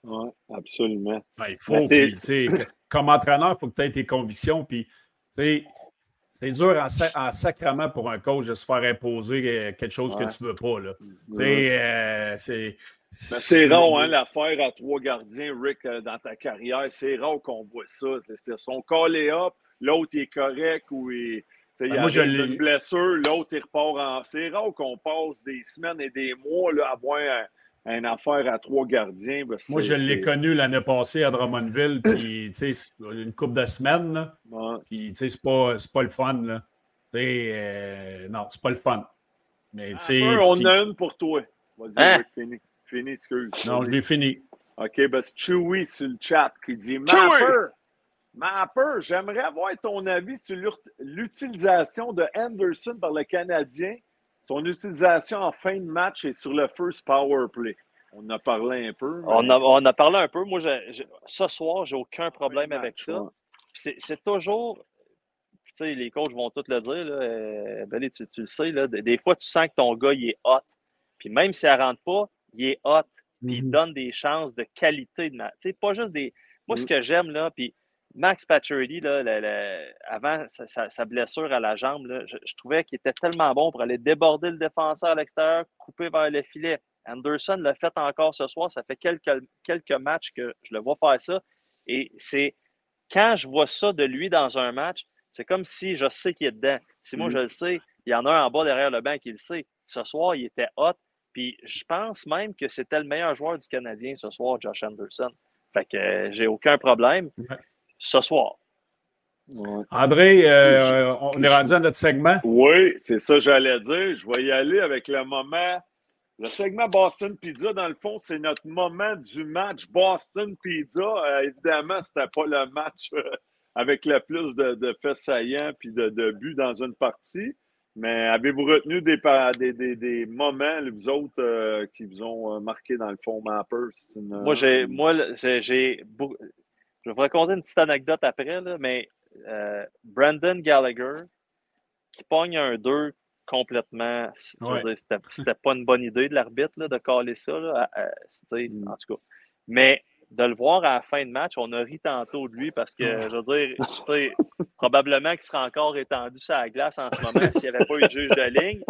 Oui, absolument. Ben, il faut, comme entraîneur, il faut que tu aies tes convictions. Puis, c'est dur en, sacrement pour un coach de se faire imposer euh, quelque chose que tu ne veux pas. Là. Euh, c'est. c'est rare, hein, l'affaire à trois gardiens, Rick, euh, dans ta carrière. C'est rare qu'on voit ça. Ils sont collés up, l'autre est correct ou il il y a une blessure, l'autre, il repart en. C'est rare qu'on passe des semaines et des mois là, à avoir une affaire à trois gardiens. Ben, moi, je l'ai connu l'année passée à Drummondville, puis une couple de semaines. Là, Puis, c'est pas, pas le fun. Là. Euh, non, c'est pas le fun. Mais, on a une pour toi. Vas-y, hein? fini. Fini, excuse. Non, je l'ai fini. OK, ben c'est Chewy sur le chat qui dit Mapper, Mapper, j'aimerais avoir ton avis sur l'utilisation de Anderson par le Canadien, son utilisation en fin de match et sur le first power play. On a parlé un peu. On, a, parlé un peu. Moi, ce soir, j'ai aucun problème avec ça. C'est toujours. Tu sais, les coachs vont tout le dire. Là, euh, tu, le sais. Là, des, fois, tu sens que ton gars, il est hot. Puis même s'il ne rentre pas, il est hot. Il mm-hmm. donne des chances de qualité de match. Pas juste des. Moi, ce mm. que j'aime, là, puis Max Pacioretty, avant sa, blessure à la jambe, je, trouvais qu'il était tellement bon pour aller déborder le défenseur à l'extérieur, couper vers le filet. Anderson l'a fait encore ce soir. Ça fait quelques, quelques matchs que je le vois faire ça. Et c'est quand je vois ça de lui dans un match, c'est comme si je sais qu'il est dedans. Si moi, mm. je le sais, il y en a un en bas derrière le banc qui le sait. Ce soir, il était hot. Puis je pense même que c'était le meilleur joueur du Canadien ce soir, Josh Anderson. Fait que euh, j'ai aucun problème ce soir. André, euh, on est rendu à notre segment. Oui, c'est ça que j'allais dire. Je vais y aller avec le moment. Le segment Boston Pizza, dans le fond, c'est notre moment du match Boston Pizza. Euh, évidemment, ce n'était pas le match euh, avec le plus de, faits saillants puis de, buts dans une partie. Mais avez-vous retenu des, des, des, moments, vous autres, euh, qui vous ont euh, marqué dans le fond Mapper? moi, j'ai, moi, j'ai, je vais vous raconter une petite anecdote après, là, mais euh, Brandon Gallagher qui pogne un 2 complètement. C'était, pas une bonne idée de l'arbitre de caler ça. Là, mm. En tout cas. Mais de le voir à la fin de match, on a ri tantôt de lui parce que, je veux dire, probablement qu'il serait encore étendu sur la glace en ce moment s'il n'y avait pas eu de juge de ligne.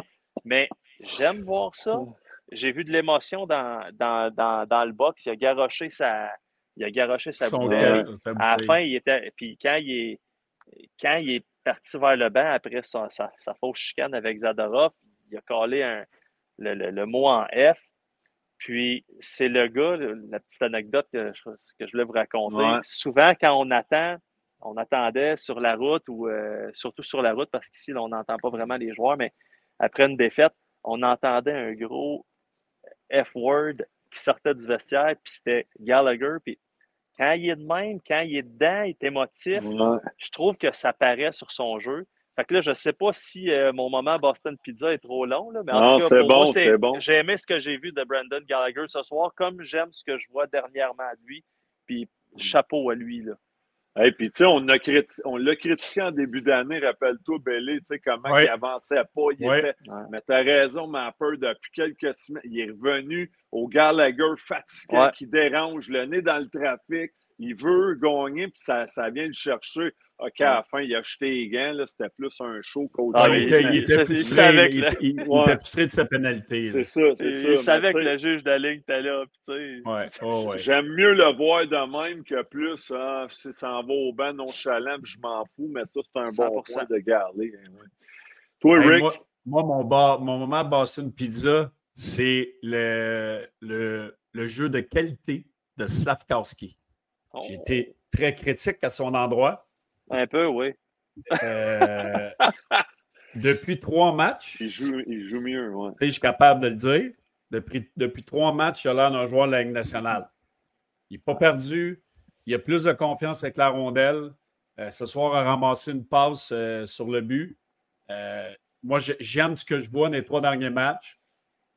Mais j'aime voir ça. J'ai vu de l'émotion dans, dans, dans, dans, le box. Il a garoché sa, il a garoché sa bouteille. À la fin, il était. Puis quand il est, quand il est parti vers le banc après sa, sa, fausse chicane avec Zadorov, il a collé un, le, le mot en F. Puis, c'est le gars, la petite anecdote que je, que je voulais vous raconter. Souvent, quand on attend, on attendait sur la route ou euh, surtout sur la route, parce qu'ici, on n'entend pas vraiment les joueurs, mais après une défaite, on entendait un gros F-word qui sortait du vestiaire, puis c'était Gallagher. Puis quand il est de même, quand il est dedans, il est émotif, je trouve que ça paraît sur son jeu. Fait que là, je ne sais pas si euh, mon moment Boston Pizza est trop long, là, mais en non, c'est bon, c'est bon. J'ai aimé ce que j'ai vu de Brandon Gallagher ce soir, comme j'aime ce que je vois dernièrement à lui. Puis chapeau à lui. Là. Et puis, tu sais, on l'a critiqué en début d'année, rappelle-toi, Bellé, tu sais, comment il avançait pas. Il était... Mais tu as raison, ma peur, depuis quelques semaines, il est revenu au Gallagher fatigué qui dérange, le nez dans le trafic. Il veut gagner, puis ça, ça vient le chercher. OK, à la fin, il a jeté les gants. C'était plus un show qu'autre ah, Il, était, il, était frustré, il, il, était frustré de sa pénalité. C'est ça, c'est ça. Il savait que le juge de la ligne était là. Ouais. Oh, ouais. J'aime mieux le voir de même que plus ah, si ça en va au banc nonchalant, puis je m'en fous, mais ça, c'est un 100%. bon point de garder. Hein, Toi, Rick? moi, mon, bar, mon moment Boston Pizza, c'est le, le, le, jeu de qualité de Slavkowski. J'ai oh. été très critique à son endroit. Un peu, oui. Euh, depuis trois matchs. Il joue, il joue mieux, oui. Je suis capable de le dire. Depuis, depuis trois matchs, il a l'air d'un joueur de la Ligue nationale. Il n'est pas perdu. Il a plus de confiance avec la rondelle. Euh, ce soir, a ramassé une passe euh, sur le but. moi, j'aime ce que je vois dans les trois derniers matchs.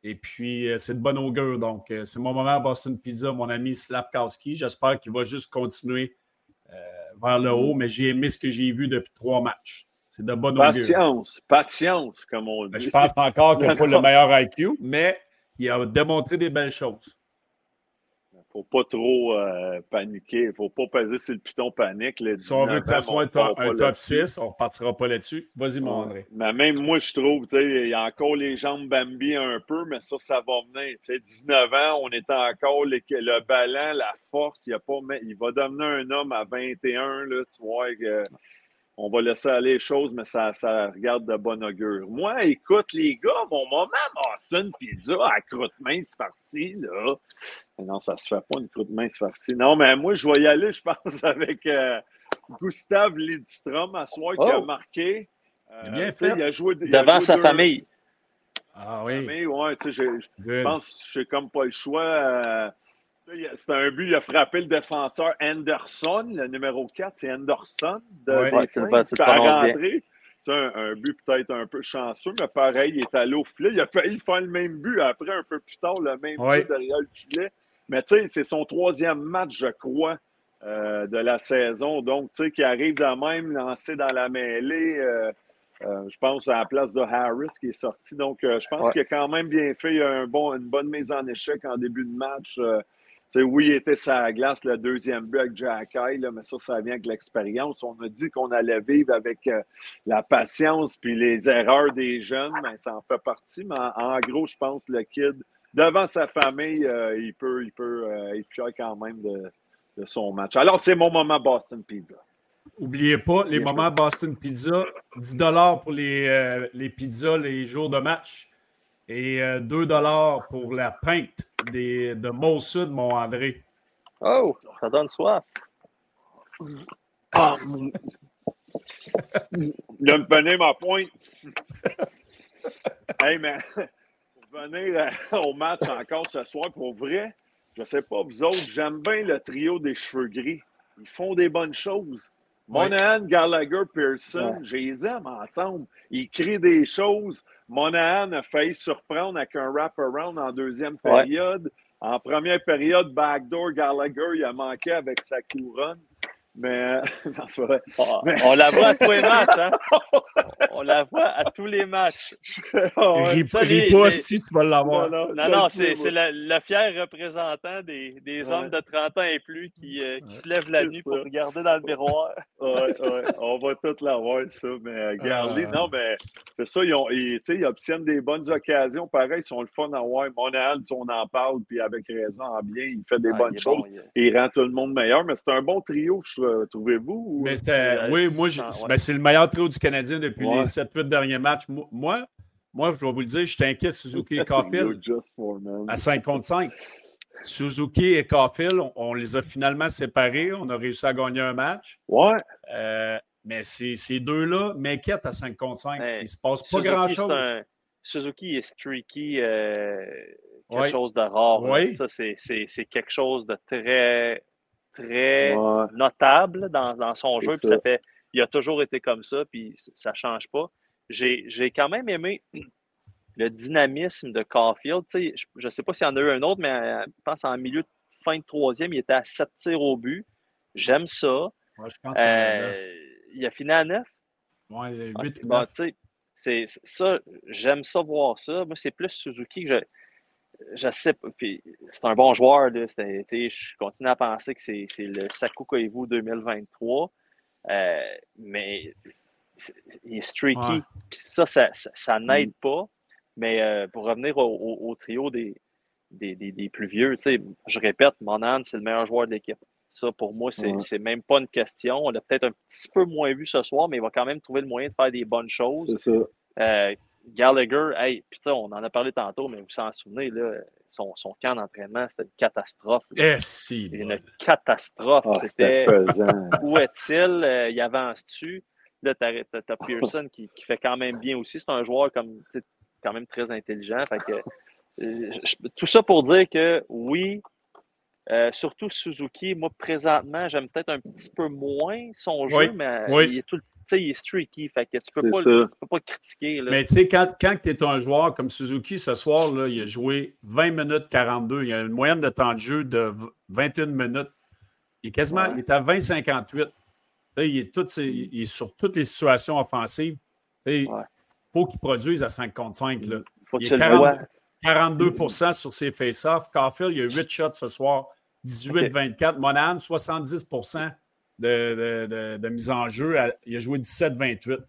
Et puis, c'est de bon augure. Donc, c'est mon moment à Boston Pizza, mon ami Slavkowski. J'espère qu'il va juste continuer vers le haut, mais j'ai aimé ce que j'ai vu depuis trois matchs. C'est de bonne Patience, patience, comme on ben, dit. je pense encore qu'il n'a pas le meilleur IQ, mais il a démontré des belles choses. Il ne faut pas trop euh, paniquer. Il ne faut pas peser sur le piton panique. si on veut que ça soit un, top, 6, on ne repartira pas là-dessus. Vas-y, mon André. Mais même moi, je trouve, il y a encore les jambes Bambi un peu, mais ça, ça va venir. 19 ans, on est encore le ballon, la force. Il, a pas, il va devenir un homme à 21, là, tu vois. On va laisser aller les choses, mais ça, ça regarde de bon augure. Moi, écoute, les gars, mon moment Boston Pizza à croûte mince farcie, là. Non, ça se fait pas une croûte mince farcie. Non, mais moi, je vais y aller, je pense, avec euh, Gustave Lidstrom à soir qui a oh! marqué. Euh, bien fait. Il a joué, Devant sa famille. Ah oui. Famille, ouais, tu sais, je, pense que j'ai comme pas le choix. Euh, c'est un but, il a frappé le défenseur Anderson, le numéro 4, c'est Anderson. De, ouais, tu le C'est un, un, but peut-être un peu chanceux, mais pareil, il est allé au filet. Il a failli faire le même but après, un peu plus tard, le même but derrière le filet. Mais tu sais, c'est son troisième match, je crois, euh, de la saison. Donc, tu sais, qui arrive de même, lancé dans la mêlée. Euh, euh, je pense à la place de Harris qui est sorti. Donc, je pense qu'il a quand même bien fait un bon, une bonne mise en échec en début de match oui, il était sa glace, le deuxième but avec Jack mais ça, ça vient avec l'expérience. On a dit qu'on allait vivre avec euh, la patience puis les erreurs des jeunes, mais ça en fait partie. Mais en, gros, je pense que le kid, devant sa famille, euh, il peut, il peut euh, être fier quand même de, son match. Alors, c'est mon moment Boston Pizza. N'oubliez pas, les moments Boston Pizza, 10 pour les, les pizzas les jours de match et 2 euh, pour la pinte des, de Molson, mon André. Oh, ça donne soif. Ah, il me venir ma pointe. hey, mais pour venir euh, au match encore ce soir, pour vrai, je sais pas, vous autres, j'aime bien le trio des cheveux gris. Ils font des bonnes choses. Monahan, Gallagher, Pearson, je les aime ensemble. Ils créent des choses. Monahan a failli surprendre avec un wrap-around en deuxième période. En première période, backdoor, Gallagher, il a manqué avec sa couronne. Mais, ah, On, la voit à tous les matchs, hein? on la voit à tous les matchs. oh, ris, pas si tu vas l'avoir. Non, non, c'est le, fier représentant des, des hommes de 30 ans et plus qui, euh, qui se lèvent la nuit pour regarder dans le miroir. ouais, ouais, on va tout l'avoir, ça. Mais regardez, non, mais c'est ça, ils, ont, ils, ils, obtiennent des bonnes occasions. Pareil, ils sont le fun à voir. Monahan, on en parle, puis avec raison, en bien, il fait des bonnes choses. et il rend tout le monde meilleur. Mais c'est un bon trio, je euh, trouvez-vous? Mais oui, moi, ben, c'est le meilleur trio du Canadien depuis les 7-8 derniers matchs. Moi, moi, je dois vous le dire, je t'inquiète, Suzuki et Caulfield à 5 contre 5. Suzuki et Caulfield, on, les a finalement séparés. On a réussi à gagner un match. Ouais. Euh, mais ces, ces deux-là m'inquiètent à 5 contre 5. Il ne se passe pas grand-chose. Suzuki est streaky, euh, quelque chose de rare. Oui. Ça, c'est quelque chose de très très notable dans, son jeu. Puis ça fait, il a toujours été comme ça, puis ça ne change pas. J'ai quand même aimé le dynamisme de Caulfield. je ne sais pas s'il y en a eu un autre, mais euh, je pense en milieu de fin de troisième, il était à 7 tirs au but. J'aime ça. Euh, il a fini à 9. Oui, il a 8 c'est ça, j'aime ça voir ça. Moi, c'est plus Suzuki que je je sais pas. c'est un bon joueur. Là, je continue à penser que c'est, le Saku Koivu 2023. Euh, mais il est streaky. Ça, ça, ça, n'aide mm. pas. Mais euh, pour revenir au, trio des, des, plus vieux, je répète, Monan, c'est le meilleur joueur de l'équipe. Ça, pour moi, c'est, même pas une question. On l'a peut-être un petit peu moins vu ce soir, mais il va quand même trouver le moyen de faire des bonnes choses. C'est ça. Euh, Gallagher, hey, puis on en a parlé tantôt, mais vous vous en souvenez, là, son, son camp d'entraînement, c'était une catastrophe. Eh, si, une catastrophe. Ah, c'était où est-il? Euh, il avance-tu? Là, tu as, Pearson qui, qui, fait quand même bien aussi. C'est un joueur comme quand même très intelligent. Fait que, euh, tout ça pour dire que oui, euh, surtout Suzuki, moi présentement, j'aime peut-être un petit peu moins son jeu, mais il est tout le sais, il est streaky. Fait que tu peux, pas, tu peux pas critiquer. Là. Mais tu sais, quand, quand tu es un joueur comme Suzuki ce soir, là, il a joué 20 minutes 42. Il a une moyenne de temps de jeu de 21 minutes. Il est quasiment il est à 20-58. Il, est tout, il est sur toutes les situations offensives. Il faut qu'il produise à 5 contre 5. Là. Faut il est 40, 42% sur ses face-offs. Caulfield, il a 8 shots ce soir, 18-24. Monahan, 70 de, mise en jeu. Il a joué 17-28.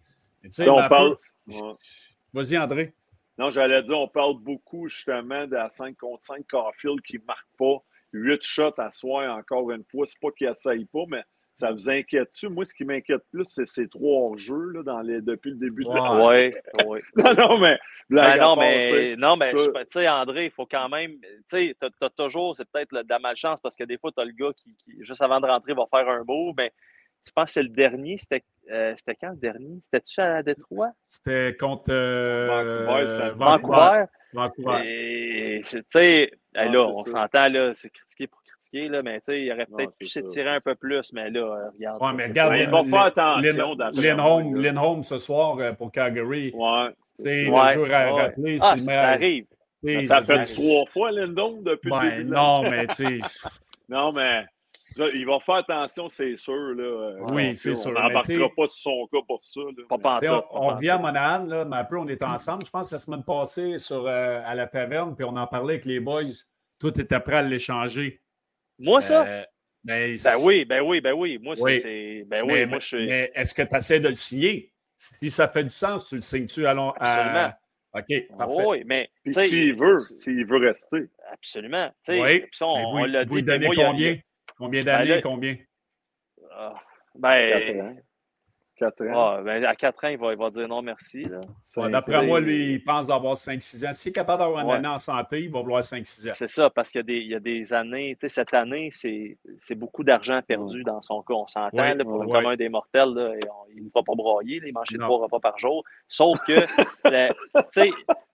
Vas-y, André. Non, j'allais dire, on parle beaucoup justement de la 5 contre 5 Carfield qui ne marque pas 8 shots à soi encore une fois. C'est pas qu'il n'essaye pas, mais ça vous inquiète-tu? Moi, ce qui m'inquiète plus, c'est ces trois jeux là, dans les, depuis le début de la Oui, oui. non, non, mais. Ben non, mais, non, mais tu sais, André, il faut quand même. Tu sais, tu as, toujours, c'est peut-être de la malchance parce que des fois, tu as le gars qui, juste avant de rentrer, va faire un beau, mais je pense que c'est le dernier. C'était euh, quand le dernier? C'était-tu à Détroit? C'était contre euh, Vancouver. Vancouver. Vancouver? tu sais, là, on s'entend, là, c'est critiqué pour critiquer, là, mais il aurait peut-être pu s'étirer un peu plus, mais là, euh, regarde. Ouais, mais regarde, il va faire attention. Lindholm, Lindholm ce soir euh, pour Calgary. Ouais. C'est ouais. le jour à ouais. rappeler. Ah, ça arrive. Ça fait trois fois Lindholm depuis ben, le début. Non, mais tu sais. non, mais. il va faire attention, c'est sûr. Là. Oui, c'est sûr. On n'embarquera pas sur son cas pour ça. Là. Pas on, on revient à Monahan, là, mais un peu, on était ensemble, je pense, la semaine passée sur, euh, à la taverne, puis on en parlait avec les boys. Tout était prêt à l'échanger. Moi, ça? Euh, ben, ben, oui, ben oui, ben oui. Moi, c'est. Ben oui, moi, je suis. Mais est-ce que tu essaies de le signer? Si ça fait du sens, tu le signes-tu à long. Absolument. OK, parfait. Oui, mais. S'il veut, s'il veut rester. Absolument. Oui. Puis ça, on, vous, l'a dit. Vous donnez combien? Combien d'années? Ben, combien? Ah, ben. 4 ans. Ah, ben, à 4 ans, il va, il va dire non merci. D'après moi, lui, il pense d'avoir 5-6 ans. S'il est capable d'avoir une année en santé, il va vouloir 5-6 ans. C'est ça, parce qu'il y, y, a des années, tu sais, cette année, c'est beaucoup d'argent perdu dans son cas. On s'entend, pour le commun des mortels, là, il ne va pas broyer, il mange trois repas par jour. Sauf que, tu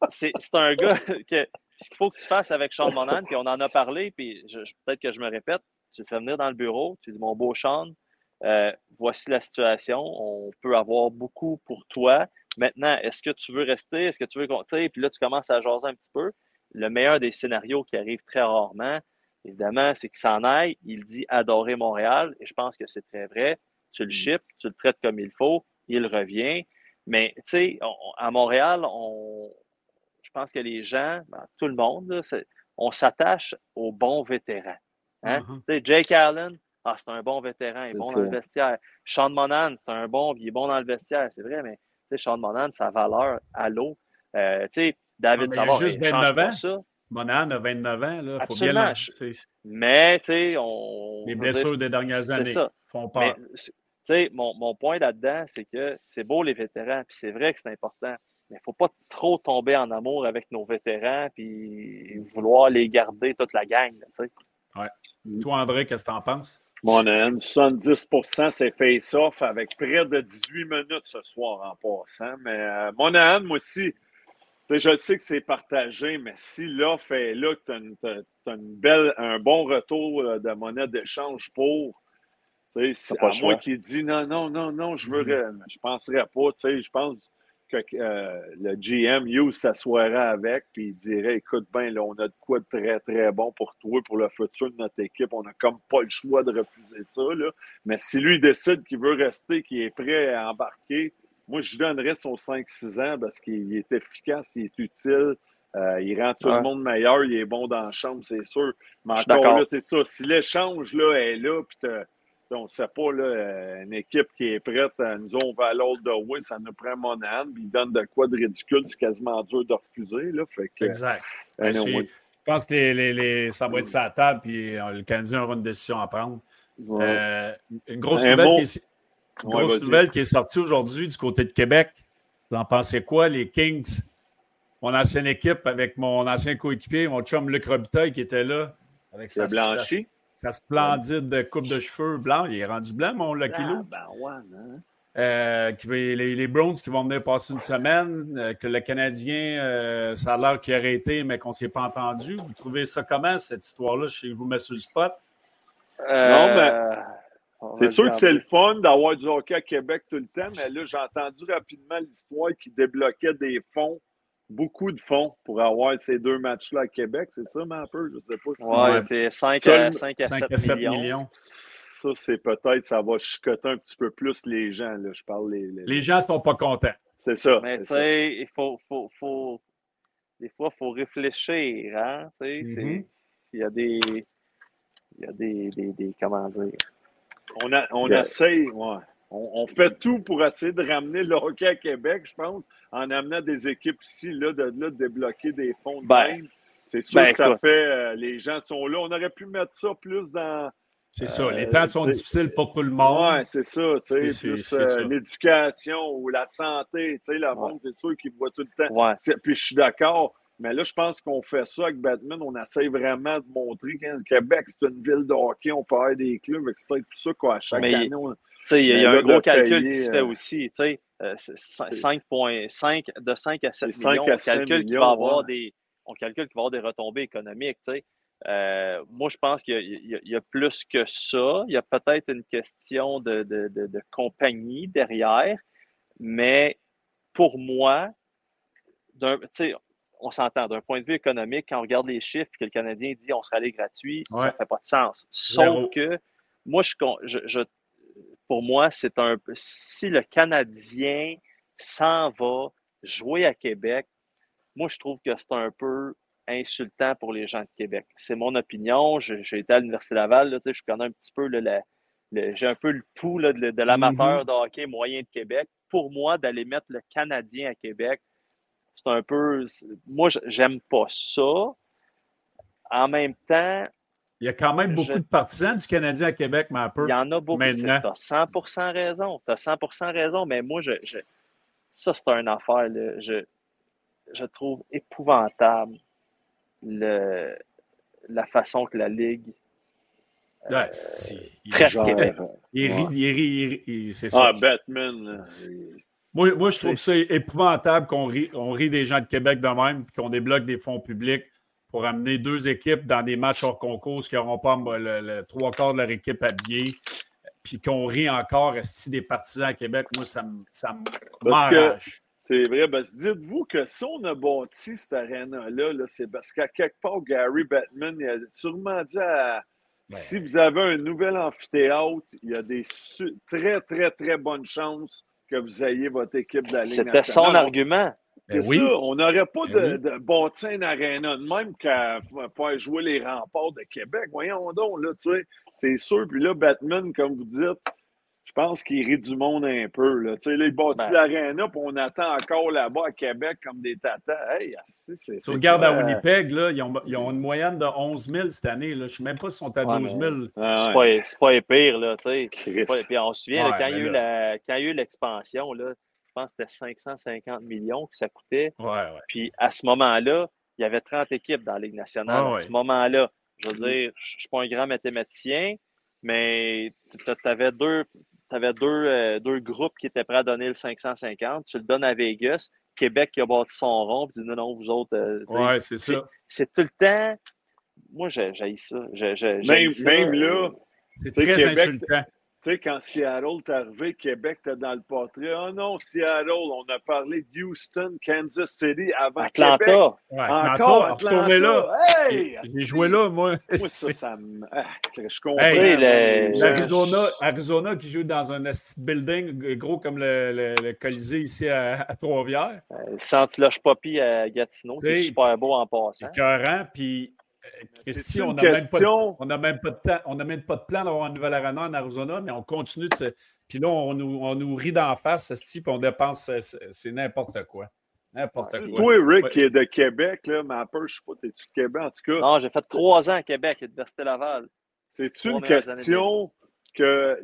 sais, c'est un gars que ce qu'il faut que tu fasses avec Sean Monan, puis on en a parlé, puis peut-être que je me répète, tu le fais venir dans le bureau, tu dis, mon beau Sean, euh, voici la situation, on peut avoir beaucoup pour toi. Maintenant, est-ce que tu veux rester? Est-ce que tu veux compter? Puis là, tu commences à jaser un petit peu. Le meilleur des scénarios qui arrive très rarement, évidemment, c'est qu'il s'en aille. Il dit adorer Montréal, et je pense que c'est très vrai. Tu le ships, tu le traites comme il faut, il revient. Mais, tu sais, à Montréal, on, je pense que les gens, ben, tout le monde, on s'attache aux bons vétérans. Hein? Uh-huh. Jake Allen, ah, c'est un bon vétéran, il est bon dans le vestiaire. Sean Monan, c'est un bon, il est bon dans le vestiaire, c'est vrai, mais Sean Monan, sa valeur à l'eau. Euh, David ah, Savard, juste 29 ans. Ça. Monan a 29 ans, là. Faut bien mais, tu sais, on. Les blessures des dernières années ça. font peur. Mais, mon, mon point là-dedans, c'est que c'est beau les vétérans, puis c'est vrai que c'est important. Mais il ne faut pas trop tomber en amour avec nos vétérans puis vouloir les garder toute la gang. sais. ouais. Toi, André, qu'est-ce que tu en penses? Monahan, 70% c'est face-off avec près de 18 minutes ce soir en passant. Mais euh, Monahan, moi aussi, je sais que c'est partagé, mais si l'offre est là, que tu as, une belle, un bon retour euh, de monnaie d'échange pour, c'est à moi qui dit non, non, non, non, je veux, mm-hmm. je penserais pas. Je pense que euh, le GM Hughes s'assoirait avec puis il dirait écoute bien, là, on a de quoi de très, très bon pour toi, pour le futur de notre équipe. On n'a comme pas le choix de refuser ça. Là. Mais si lui décide qu'il veut rester, qu'il est prêt à embarquer, moi, je donnerais son 5-6 ans parce qu'il est efficace, il est utile. Euh, il rend tout le monde meilleur, il est bon dans la chambre, c'est sûr. Mais encore là, c'est ça. Si l'échange là, est là, puis on ne sait pas, là, euh, une équipe qui est prête à nous, on va à l'autre de oui, ça nous prend mon âne, puis il donne de quoi de ridicule, c'est quasiment dur de refuser. Là, fait que, exact. Euh, ben, je pense que les, les, ça va être sa table, puis euh, le Canadien aura une décision à prendre. une grosse, nouvelle, qui est, grosse nouvelle qui est sortie aujourd'hui du côté de Québec. Vous en pensez quoi, les Kings? Mon ancienne équipe avec mon ancien coéquipier, mon chum Luc Robitaille qui était là. Avec sa, blanchi. Sa splendide coupe de cheveux blanc. Il est rendu blanc, mon Lucky. Ben hein? euh, qui les, les, Browns qui vont venir passer une semaine, euh, que le Canadien, euh, ça a l'air qu'il a arrêté, mais qu'on ne s'est pas entendu. Vous trouvez ça comment, cette histoire-là, chez vous, sur le spot? non, mais c'est sûr que c'est le fun d'avoir du hockey à Québec tout le temps, mais là, j'ai entendu rapidement l'histoire qui débloquait des fonds beaucoup de fonds pour avoir ces deux matchs-là à Québec. C'est ça, mais un peu? Je ne sais pas si Oui, c'est 5 à, 5 à 7, millions. Ça, c'est peut-être, ça va chicoter un petit peu plus les gens. Là. Je parle les, les... gens ne sont pas contents. C'est ça. Mais tu sais, il faut, faut, faut, Des fois, il faut réfléchir. Hein? Mm-hmm. Il y a des. Il y a des, des, des comment dire? On, a, on essaye, ouais on, fait tout pour essayer de ramener le hockey à Québec, je pense, en amenant des équipes ici, là, de, là, de débloquer des fonds de ben, C'est sûr ben, que ça fait. Euh, les gens sont là. On aurait pu mettre ça plus dans. C'est ça. Les temps sont euh, difficiles pour tout le monde. Oui, c'est ça. Plus euh, l'éducation ou la santé. Le monde, c'est sûr qu'il voit tout le temps. Puis je suis d'accord. Mais là, je pense qu'on fait ça avec Batman. On essaie vraiment de montrer que le Québec, c'est une ville de hockey. On peut avoir des clubs. C'est peut-être tout ça qu'à chaque année, il y, a un gros calcul qui se fait euh, aussi. 5,5 euh, de 5 à 7 millions, on calcule qu'il va avoir des, on calcule qu'il va avoir des retombées économiques. Euh, moi, je pense qu'il y, y, a plus que ça. Il y a peut-être une question de, de, de, compagnie derrière, mais pour moi, on s'entend d'un point de vue économique, quand on regarde les chiffres que le Canadien dit on sera allé gratuit, ça ne fait pas de sens. Sauf que moi, je, je pour moi, c'est un si le Canadien s'en va jouer à Québec, moi, je trouve que c'est un peu insultant pour les gens de Québec. C'est mon opinion. J'ai été à l'Université Laval, là, je connais un petit peu le, j'ai un peu le pouls de, l'amateur mm-hmm. de hockey moyen de Québec. Pour moi, d'aller mettre le Canadien à Québec, c'est un peu. Moi, j'aime pas ça. En même temps, il y a quand même beaucoup de partisans du Canadien à Québec, mais un peu. Il y en a beaucoup. Tu as 100 raison. Tu as 100% raison, mais moi, je, ça, c'est une affaire. Je, je trouve épouvantable le, la façon que la Ligue. Euh, il, Québec. il rit, il rit, c'est ça. Ah, Batman. Moi, moi, je trouve ça épouvantable qu'on rit, on rit des gens de Québec de même, qu'on débloque des fonds publics pour amener deux équipes dans des matchs hors concours qui n'auront pas le, trois quarts de leur équipe habillée. puis qu'on rit encore si des partisans à Québec, moi, ça m'arrache. C'est vrai. dites-vous que si on a bâti cette arène-là, -là, c'est parce qu'à quelque part, Gary Batman il a sûrement dit à, ben. si vous avez un nouvel amphithéâtre, il y a des très, très, très bonnes chances que vous ayez votre équipe de la Ligue C'était son argument. C'est ben ça. On n'aurait pas ben de, de bâti une arène de même qu'à faire jouer les remparts de Québec. Voyons donc, là, tu sais. C'est sûr. Puis là, Batman, comme vous dites, je pense qu'il rit du monde un peu. Là. Tu sais, là, il bâtit ben. l'aréna, puis on attend encore là-bas à Québec comme des tatas. Hey, c'est, tu regardes à Winnipeg, là, ils, ont, ils, ont, une moyenne de 11 000 cette année. Là. Je ne sais même pas s'ils sont à 12 000. Ah, c'est, pas, c'est pas pire. Là, tu sais. Pas, puis on se souvient, quand, il y a eu la, quand il y a eu l'expansion, là, pense que c'était 550 millions que ça coûtait. Puis à ce moment-là, il y avait 30 équipes dans la Ligue nationale. à ce moment-là, je veux dire, je ne suis pas un grand mathématicien, mais tu avais deux, avais deux, euh, deux groupes qui étaient prêts à donner le 550. Tu le donnes à Vegas. Québec qui a bâti son rond, puis dit non, non, vous autres. Euh, ouais, c'est ça. C'est tout le temps. Moi, j'ai ça. même, ça. même là, c'est très insultant. Tu sais, quand Seattle est arrivé, Québec était dans le portrait. Oh non, Seattle, on a parlé d'Houston, Kansas City avant Atlanta. Québec. Ouais, Encore Atlanta. là. Hey! J'ai joué là, moi. Moi, ça, ça me... Ah, je suis content. Hey, Arizona, Arizona qui joue dans un building gros comme le, le, Colisée ici à, à Trois-Rivières. Euh, Santiloche Poppy à Gatineau, qui est super beau en passant. Puis Christy, on n'a même, pas de, même pas de temps, on n'a même pas de plan d'avoir une nouvelle arena en Arizona, mais on continue de se. Puis là, on nous, on nous rit d'en face, ce type, on dépense, c'est n'importe quoi. N'importe quoi. Toi, Rick, qui est de Québec, là, ma peur, je sais pas, t'es-tu de Québec en tout cas? Non, j'ai fait trois ans à Québec, Université Laval. C'est une question que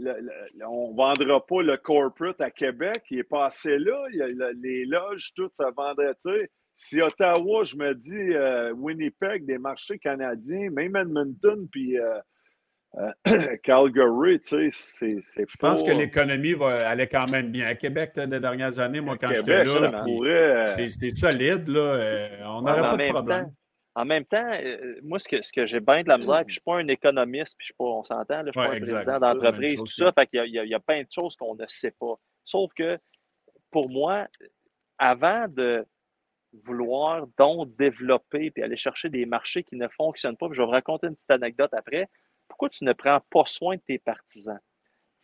on ne vendra pas le corporate à Québec? Il est passé là, il y a, les loges, tout ça vendrait, tu sais si Ottawa, je me dis euh, Winnipeg, des marchés canadiens, même Edmonton, puis euh, euh, Calgary, tu sais, c'est Je pense que l'économie va aller quand même bien. À Québec, là, des dernières années, moi, quand j'étais là, c'est solide, là. on n'aurait pas de problème. en même temps, moi, ce que, ce que j'ai bien de la misère, puis je ne suis pas un économiste, puis je pas, on s'entend, je ne suis pas un président d'entreprise, tout ça, fait qu'il y, y, a plein de choses qu'on ne sait pas. Sauf que, pour moi, avant de vouloir donc développer puis aller chercher des marchés qui ne fonctionnent pas. je vais vous raconter une petite anecdote après. Pourquoi tu ne prends pas soin de tes partisans?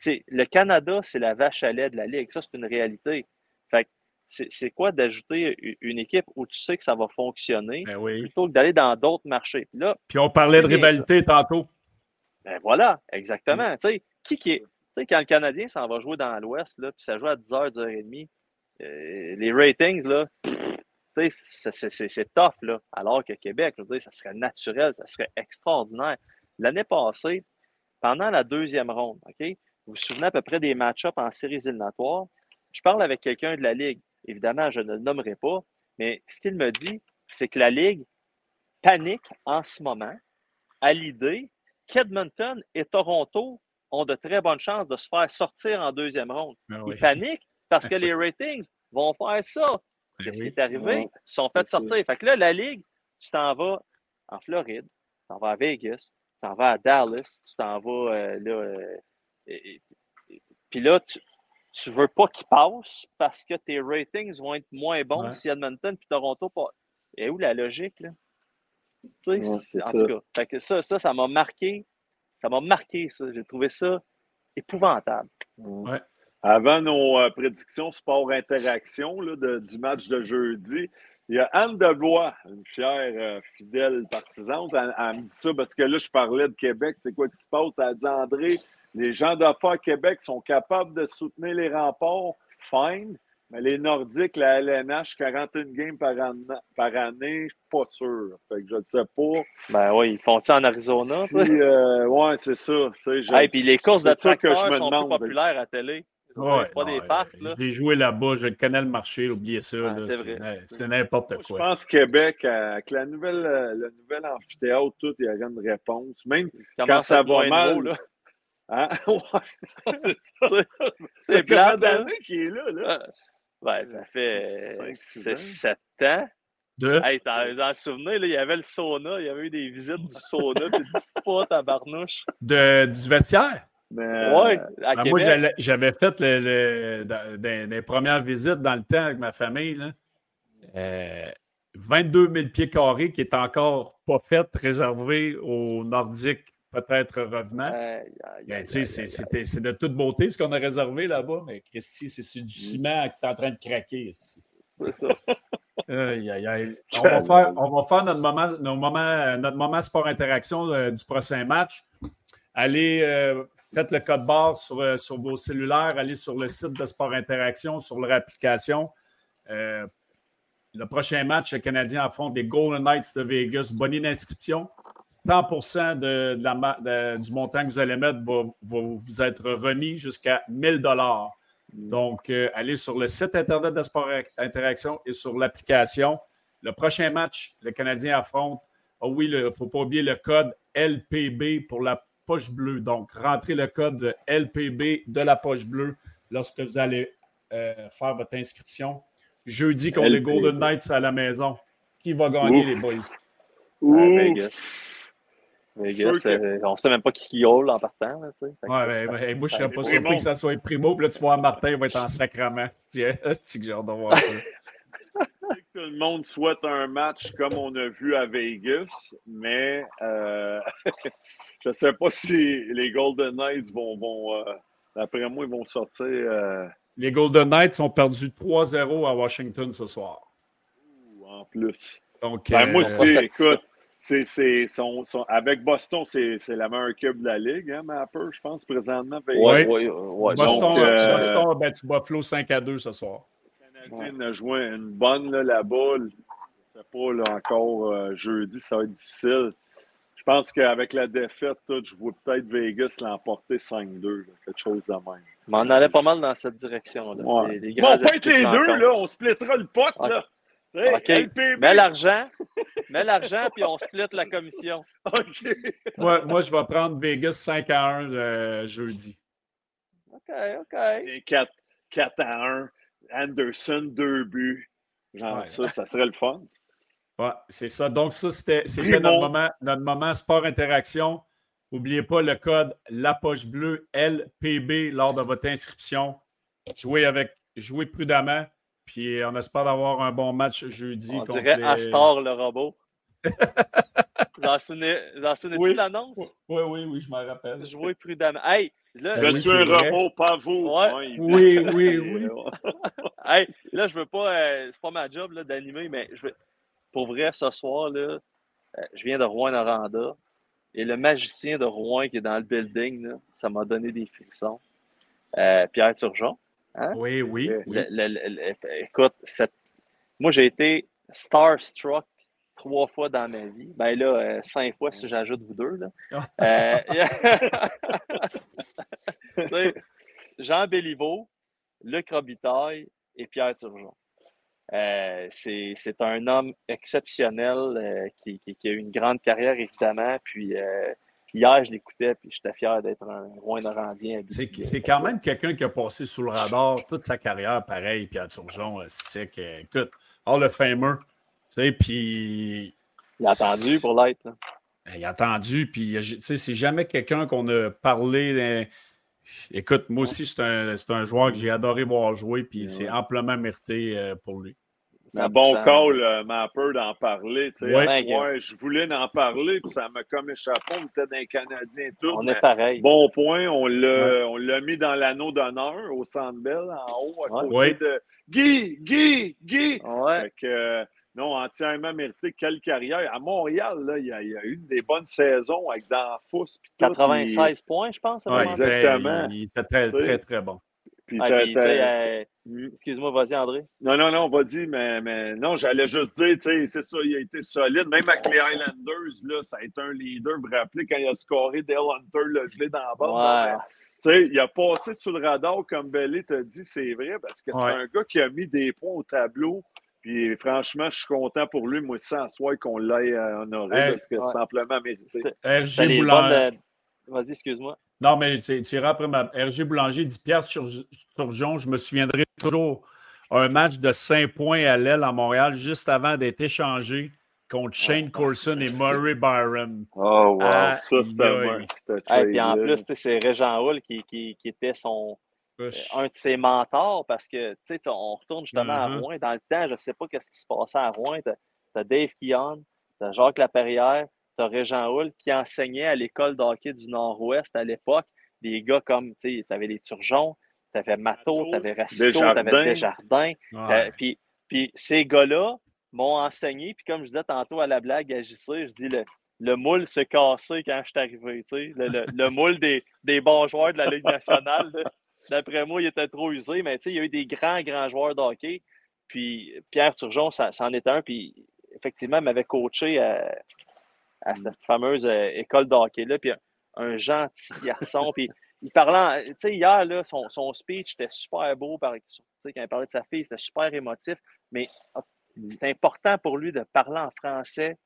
le Canada, c'est la vache à lait de la Ligue. Ça, c'est une réalité. Fait c'est quoi d'ajouter une équipe où tu sais que ça va fonctionner ben plutôt que d'aller dans d'autres marchés? Puis, là, puis on parlait de rivalité tantôt. Ben voilà, exactement. Mm. Qui, qui est, quand le Canadien s'en va jouer dans l'Ouest, puis ça joue à 10h, 10h30, euh, les ratings, là, c'est tough, là. Alors que Québec, je veux dire, ça serait naturel, ça serait extraordinaire. L'année passée, pendant la deuxième ronde, OK, vous vous souvenez à peu près des match-ups en séries éliminatoires? Je parle avec quelqu'un de la Ligue. Évidemment, je ne le nommerai pas, mais ce qu'il me dit, c'est que la Ligue panique en ce moment à l'idée qu'Edmonton et Toronto ont de très bonnes chances de se faire sortir en deuxième ronde. Ah Ils paniquent parce que les ratings vont faire ça. Ben Qu'est-ce qui est arrivé? Ils sont fait sortir. Fait que là, la Ligue, tu t'en vas en Floride, tu t'en vas à Vegas, tu t'en vas à Dallas, tu t'en vas euh, là. Euh, puis là, tu, tu veux pas qu'ils passent parce que tes ratings vont être moins bons si Edmonton puis Toronto pas. Et où la logique, là? Tu sais, en tout cas. Fait que ça, ça, ça m'a marqué. Ça m'a marqué, ça. J'ai trouvé ça épouvantable. Ouais. Avant nos euh, prédictions sport interaction du match de jeudi, il y a Anne Debois, une fière, euh, fidèle partisane. Elle, me dit ça parce que là, je parlais de Québec. C'est quoi qui se passe? Elle dit André, les gens d'affaires Québec sont capables de soutenir les remports. Fine. Mais les Nordiques, la LNH, 41 games par, par année, je suis pas sûr. Fait que je ne sais pas. Ben oui, ils font ça en Arizona? Si, euh, oui, c'est ça. Et puis les courses de tracteurs sont plus populaires à télé. Ouais, pas des farces. Là. Je l'ai joué là-bas, je connais le marché, oubliez ça. c'est n'importe quoi. Je pense Québec, avec la nouvelle, euh, le nouvel amphithéâtre, tout, il y aurait une réponse. Même quand ça va mal. là. Hein? c'est ça. C'est plein hein? d'années qu'il est là. là. Ouais, ça fait 7 ans. De... Hey, dans, le souvenir, là, il y avait le sauna, il y avait eu des visites du sauna, puis du spa, tabarnouche. De, du vestiaire? Ouais, ben, moi, j'avais fait le, dans, les premières visites dans le temps avec ma famille. Là, 22 000 pieds carrés qui est encore pas fait, réservé aux Nordiques peut-être revenant. Ben, c'est de toute beauté ce qu'on a réservé là-bas, mais Christy, c'est du mm. ciment qui est en train de craquer. C'est ça. on, va faire, on, va faire, notre moment, notre moment, sport interaction euh, du prochain match. Allez, euh, faites le code barre sur, euh, sur, vos cellulaires, allez sur le site de Sport Interaction, sur leur application. le prochain match, le Canadien affronte les Golden Knights de Vegas. Bonne d'inscription. 100% de, du montant que vous allez mettre va, vous être remis jusqu'à 1000 dollars. Mm. Donc, euh, allez sur le site Internet de Sport Interaction et sur l'application. Le prochain match, le Canadien affronte, oh oui, il ne faut pas oublier le code LPB pour la poche bleue. Donc, rentrez le code LPB de la poche bleue lorsque vous allez euh, faire votre inscription. Jeudi contre les Golden Knights à la maison. Qui va gagner, les boys? Vegas, euh, on ne sait même pas qui hole en partant. Là, ouais, ben, ben, moi, je ne serais pas surpris que ça soit Primo. Puis là, tu vois, Martin va être en sacrament. C'est que j'ai hâte de voir ça. Tout le monde souhaite un match comme on a vu à Vegas, mais euh, je ne sais pas si les Golden Knights vont, vont euh, d'après moi, ils vont sortir. Euh... Les Golden Knights ont perdu 3-0 à Washington ce soir. en plus. Donc, ben, moi aussi, écoute, c'est, son, avec Boston, c'est, la meilleure cube de la Ligue, hein, Mapper, je pense, présentement. Oui, oui, ouais. Boston, euh, Boston a battu Buffalo 5 à 2 ce soir. Canadien a joué une bonne là, là-bas. Je ne sais pas là, encore euh, jeudi, ça va être difficile. Je pense qu'avec la défaite, tout, je vois peut-être Vegas l'emporter 5-2, quelque chose de même. Mais on allait pas mal dans cette direction-là. Ouais. Les, les bon, on peut être les deux, là, on splittera le pot. Là. OK. Mets l'argent, mets l'argent, puis on split la commission. OK. moi, moi, je vais prendre Vegas 5 à 1 euh, jeudi. OK, OK. 4, 4 à 1. Anderson, deux buts. Genre ça, ça serait le fun. Ouais, c'est ça. Donc, ça, c'était notre moment, notre moment sport interaction. N'oubliez pas le code La Poche Bleue LPB lors de votre inscription. Jouez avec, jouez prudemment. Puis on espère d'avoir un bon match jeudi. On dirait Astor le robot. J'en souvenais-tu oui. l'annonce? Oui, oui, oui, je m'en rappelle. Jouez prudemment. Hey, là, je suis un robot, pas vous. Ouais. oui, oui, oui. hey, là, je veux pas. Euh, c'est pas ma job d'animer, mais je veux, pour vrai, ce soir, là, euh, je viens de Rouen-Noranda. Et le magicien de Rouen qui est dans le building, là, ça m'a donné des frissons. Euh, Pierre Turgeon. Hein? Oui, oui. écoute, moi, j'ai été starstruck trois fois dans ma vie. Ben là, euh, cinq fois si j'ajoute vous deux. Là. Ah. Euh, Jean Béliveau, Luc Robitaille et Pierre Turgeon. Euh, c'est un homme exceptionnel qui, qui, a eu une grande carrière, évidemment. Puis hier, je l'écoutais, puis j'étais fier d'être un roi norandien. C'est quand même quelqu'un qui a passé sous le radar toute sa carrière, pareil, Pierre Turgeon, c'est que, écoute, of Famer, tu sais, puis... Il a attendu pour l'être. Ben, il a attendu, puis, tu sais, c'est jamais quelqu'un qu'on a parlé... Écoute, moi aussi, c'est un, un, joueur que j'ai adoré voir jouer, puis c'est amplement mérité euh, pour lui. C'est un bon call, euh, Mapper, d'en parler. Ouais, je voulais en parler, puis ça m'a comme échappé. On était d'un Canadien tout. On est pareil. Bon point, on l'a mis dans l'anneau d'honneur au Centre Bell, en haut, à côté de Guy, Guy, Guy. Ouais. Euh, non, entièrement mérité. Quelle carrière. À Montréal, là, il, y a, il y a eu des bonnes saisons avec Danfous. 96 points, je pense. Ouais, exactement. Il était très, très, très bon. Euh, hmm. excuse-moi, vas-y, André. Non, non, non, vas-y, mais, mais non, j'allais juste dire, tu sais, c'est ça, il a été solide. Même avec les Highlanders, là, ça a été un leader. Vous vous rappelez quand il a scoré Dale Hunter, le gelé dans la bande? Tu sais, il a passé sous le radar, comme Belly t'a dit, c'est vrai, parce que c'est un gars qui a mis des points au tableau. Puis franchement, je suis content pour lui, moi, sans soi qu'on l'ait euh, honoré, parce que c'est amplement mérité. RG Boulanger. Vas-y, excuse-moi. Non, mais tu iras après ma. RG Boulanger dit Pierre Surgeon, je me souviendrai toujours un match de 5 points à l'aile à Montréal juste avant d'être échangé contre Shane Corson et Murray Byron. Oh, wow. ça, c'était Et puis en plus, c'est Régent Hull qui, qui, qui était son, euh, un de ses mentors parce que, tu sais, on retourne justement à mm-hmm. Rouen. Dans le temps, je ne sais pas ce qui se passait à Rouen. Tu as, Dave Keon, tu as Jacques Laperrière, tu as Régent Hull qui enseignait à l'école d'hockey du Nord-Ouest à l'époque. Des gars comme, tu sais, avais les Turgeons, tu avais Mato, tu avais Racito, tu avais Desjardins. Puis, puis ces gars-là m'ont enseigné. Puis comme je disais tantôt à la blague à JC, je dis le, le moule s'est cassé quand je suis arrivé. Tu sais, le, le, moule des, des, bons joueurs de la Ligue nationale. D'après moi, il était trop usé, mais il y a eu des grands, grands joueurs de hockey. Puis Pierre Turgeon, ça, en était un. Puis effectivement, il m'avait coaché à, à, cette fameuse euh, école de hockey-là. Puis un, gentil garçon. puis il parlait, tu sais, hier, là, son, son, speech était super beau. Par, quand il parlait de sa fille, c'était super émotif. Mais ah, c'est important pour lui de parler en français.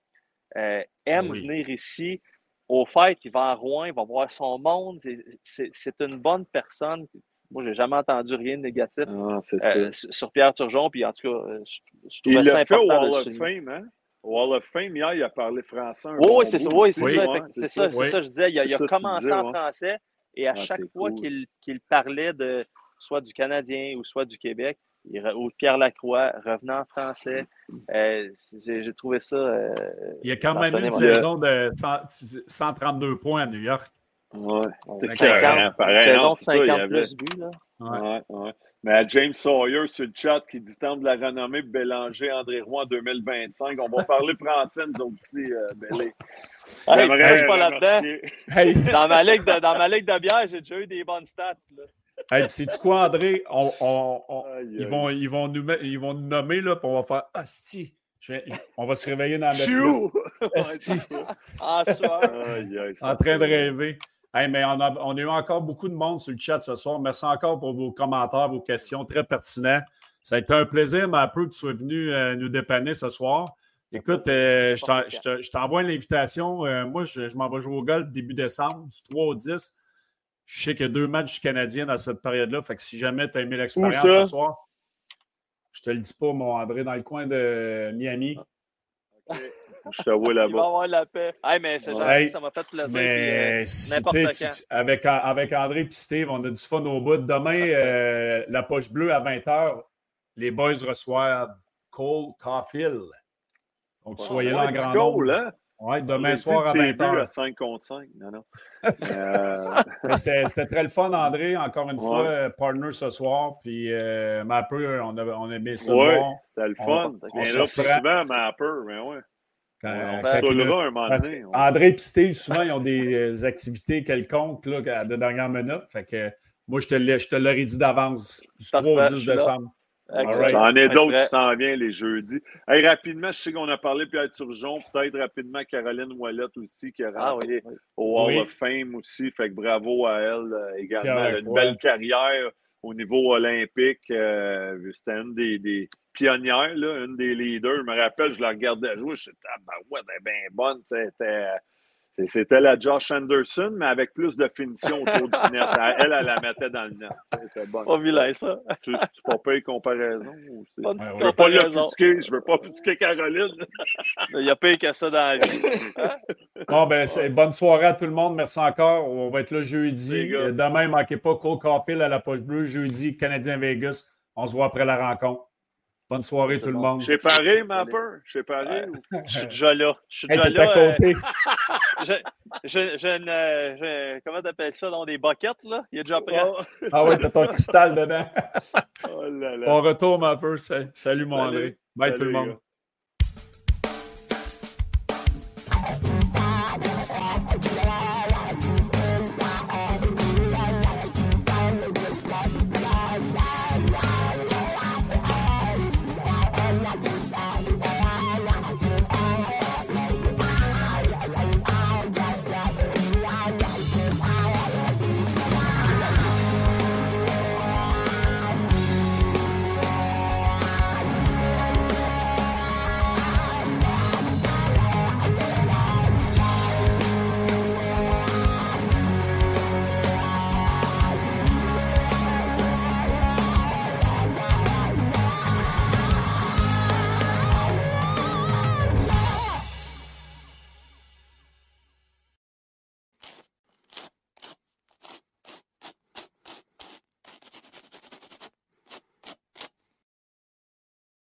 Euh, aime venir ici. Au fait, il va à Rouen, il va voir son monde. C'est une bonne personne. Moi, j'ai jamais entendu rien de négatif ah, euh, sur Pierre Turgeon. Puis en tout cas, euh, je, trouvais ça important. Il a fait au Wall of Fame, hein? Au Wall of Fame, hier, il a parlé français. oui, c'est ça, oui, c'est ça, c'est ça, c'est ça, je disais. Il a, commencé en français et à ah, chaque fois qu'il parlait de soit du Canadien ou soit du Québec, ou Pierre Lacroix revenant en français. Euh, j'ai trouvé ça. il y a quand même une saison de 132 points à New York. Ouais, c'est ça. Saison de 50 plus buts, là. Ouais. ouais, Mais à James Sawyer sur le chat qui dit temps de la renommée Bélanger, André Roy en 2025. On va parler français, nous aussi, euh, Bélé. Hey, suis pas là-dedans. Dans, ma ligue de, dans ma ligue de bière, j'ai déjà eu des bonnes stats. Là. Hey, sais-tu quoi, André? On, on, on, ils, vont, ils, vont nous, ils vont nous nommer, là, puis on va faire Asti. on va se réveiller dans la Chou! Asti. Ah, soir. en train de rêver. Hey, mais on a, on a, eu encore beaucoup de monde sur le chat ce soir. Merci encore pour vos commentaires, vos questions très pertinents. Ça a été un plaisir, ma peu, que tu sois venu euh, nous dépanner ce soir. Écoute, euh, je t'envoie l'invitation. Euh, moi, je, m'en vais jouer au golf début décembre, du 3 au 10. Je sais qu'il y a deux matchs canadiens dans cette période-là. Fait que si jamais tu as aimé l'expérience ce soir, je te le dis pas, mon André, dans le coin de Miami. Je te vois là-bas. Il va avoir la paix. Hey, mais c'est gentil, ça m'a fait plaisir. Mais euh, avec, avec André et Steve, on a du fun au bout. Demain, euh, la poche bleue à 20h, les boys reçoivent Cole Caulfield. Donc, soyez là en grand nombre. Hein? Oui, demain soir à 20h. à 5 contre 5. Non, non. Euh, c'était très le fun, André. Encore une fois, partner ce soir. Puis euh, Mapper, on a, on a aimé ça. Oui, c'était le fun. On, on là souvent, Mapper, mais ouais. Quand, on quand, un moment donné. André et Steve, souvent, ils ont des euh, activités quelconques là, de dernière minute. Fait que moi, je te l'aurais dit d'avance, du 3 au 10 décembre. J'en ai d'autres qui s'en viennent les jeudis. Hey, rapidement, je sais qu'on a parlé Pierre Turgeon, peut-être rapidement Caroline Ouellette aussi, qui a ah rentré au Hall of Fame aussi. Fait que bravo à elle euh, également. une belle carrière au niveau olympique. Euh, C'était une des, des, pionnières, là, une des leaders. Je me rappelle, je la regardais jouer, je disais, ah, ben ouais, elle est bien bonne. C'était c'était la Josh Anderson, mais avec plus de finition autour du net. Elle, elle la mettait dans le net. C'était bon. Pas vilain, ça. Tu, tu pas payé comparaison. Je ne veux pas l'offusquer. Je veux pas offusquer Caroline. Il y a payé que ça dans la vie. Hein? Bon, ben, bonne soirée à tout le monde. Merci encore. On va être là jeudi. Demain, ne manquez pas Cole Carpil à la poche bleue. Jeudi, Canadien Vegas. On se voit après la rencontre. Bonne soirée, tout le monde. J'ai paré, ma peur. J'ai paré. Je suis déjà là. Je suis déjà là. Euh, je, je, comment t'appelles ça? Dans des boquettes, là? Il est déjà prêt. ah oui, t'as ton cristal dedans. oh là là. On retourne, ma peur. Salut, mon André. Bye, tout le monde.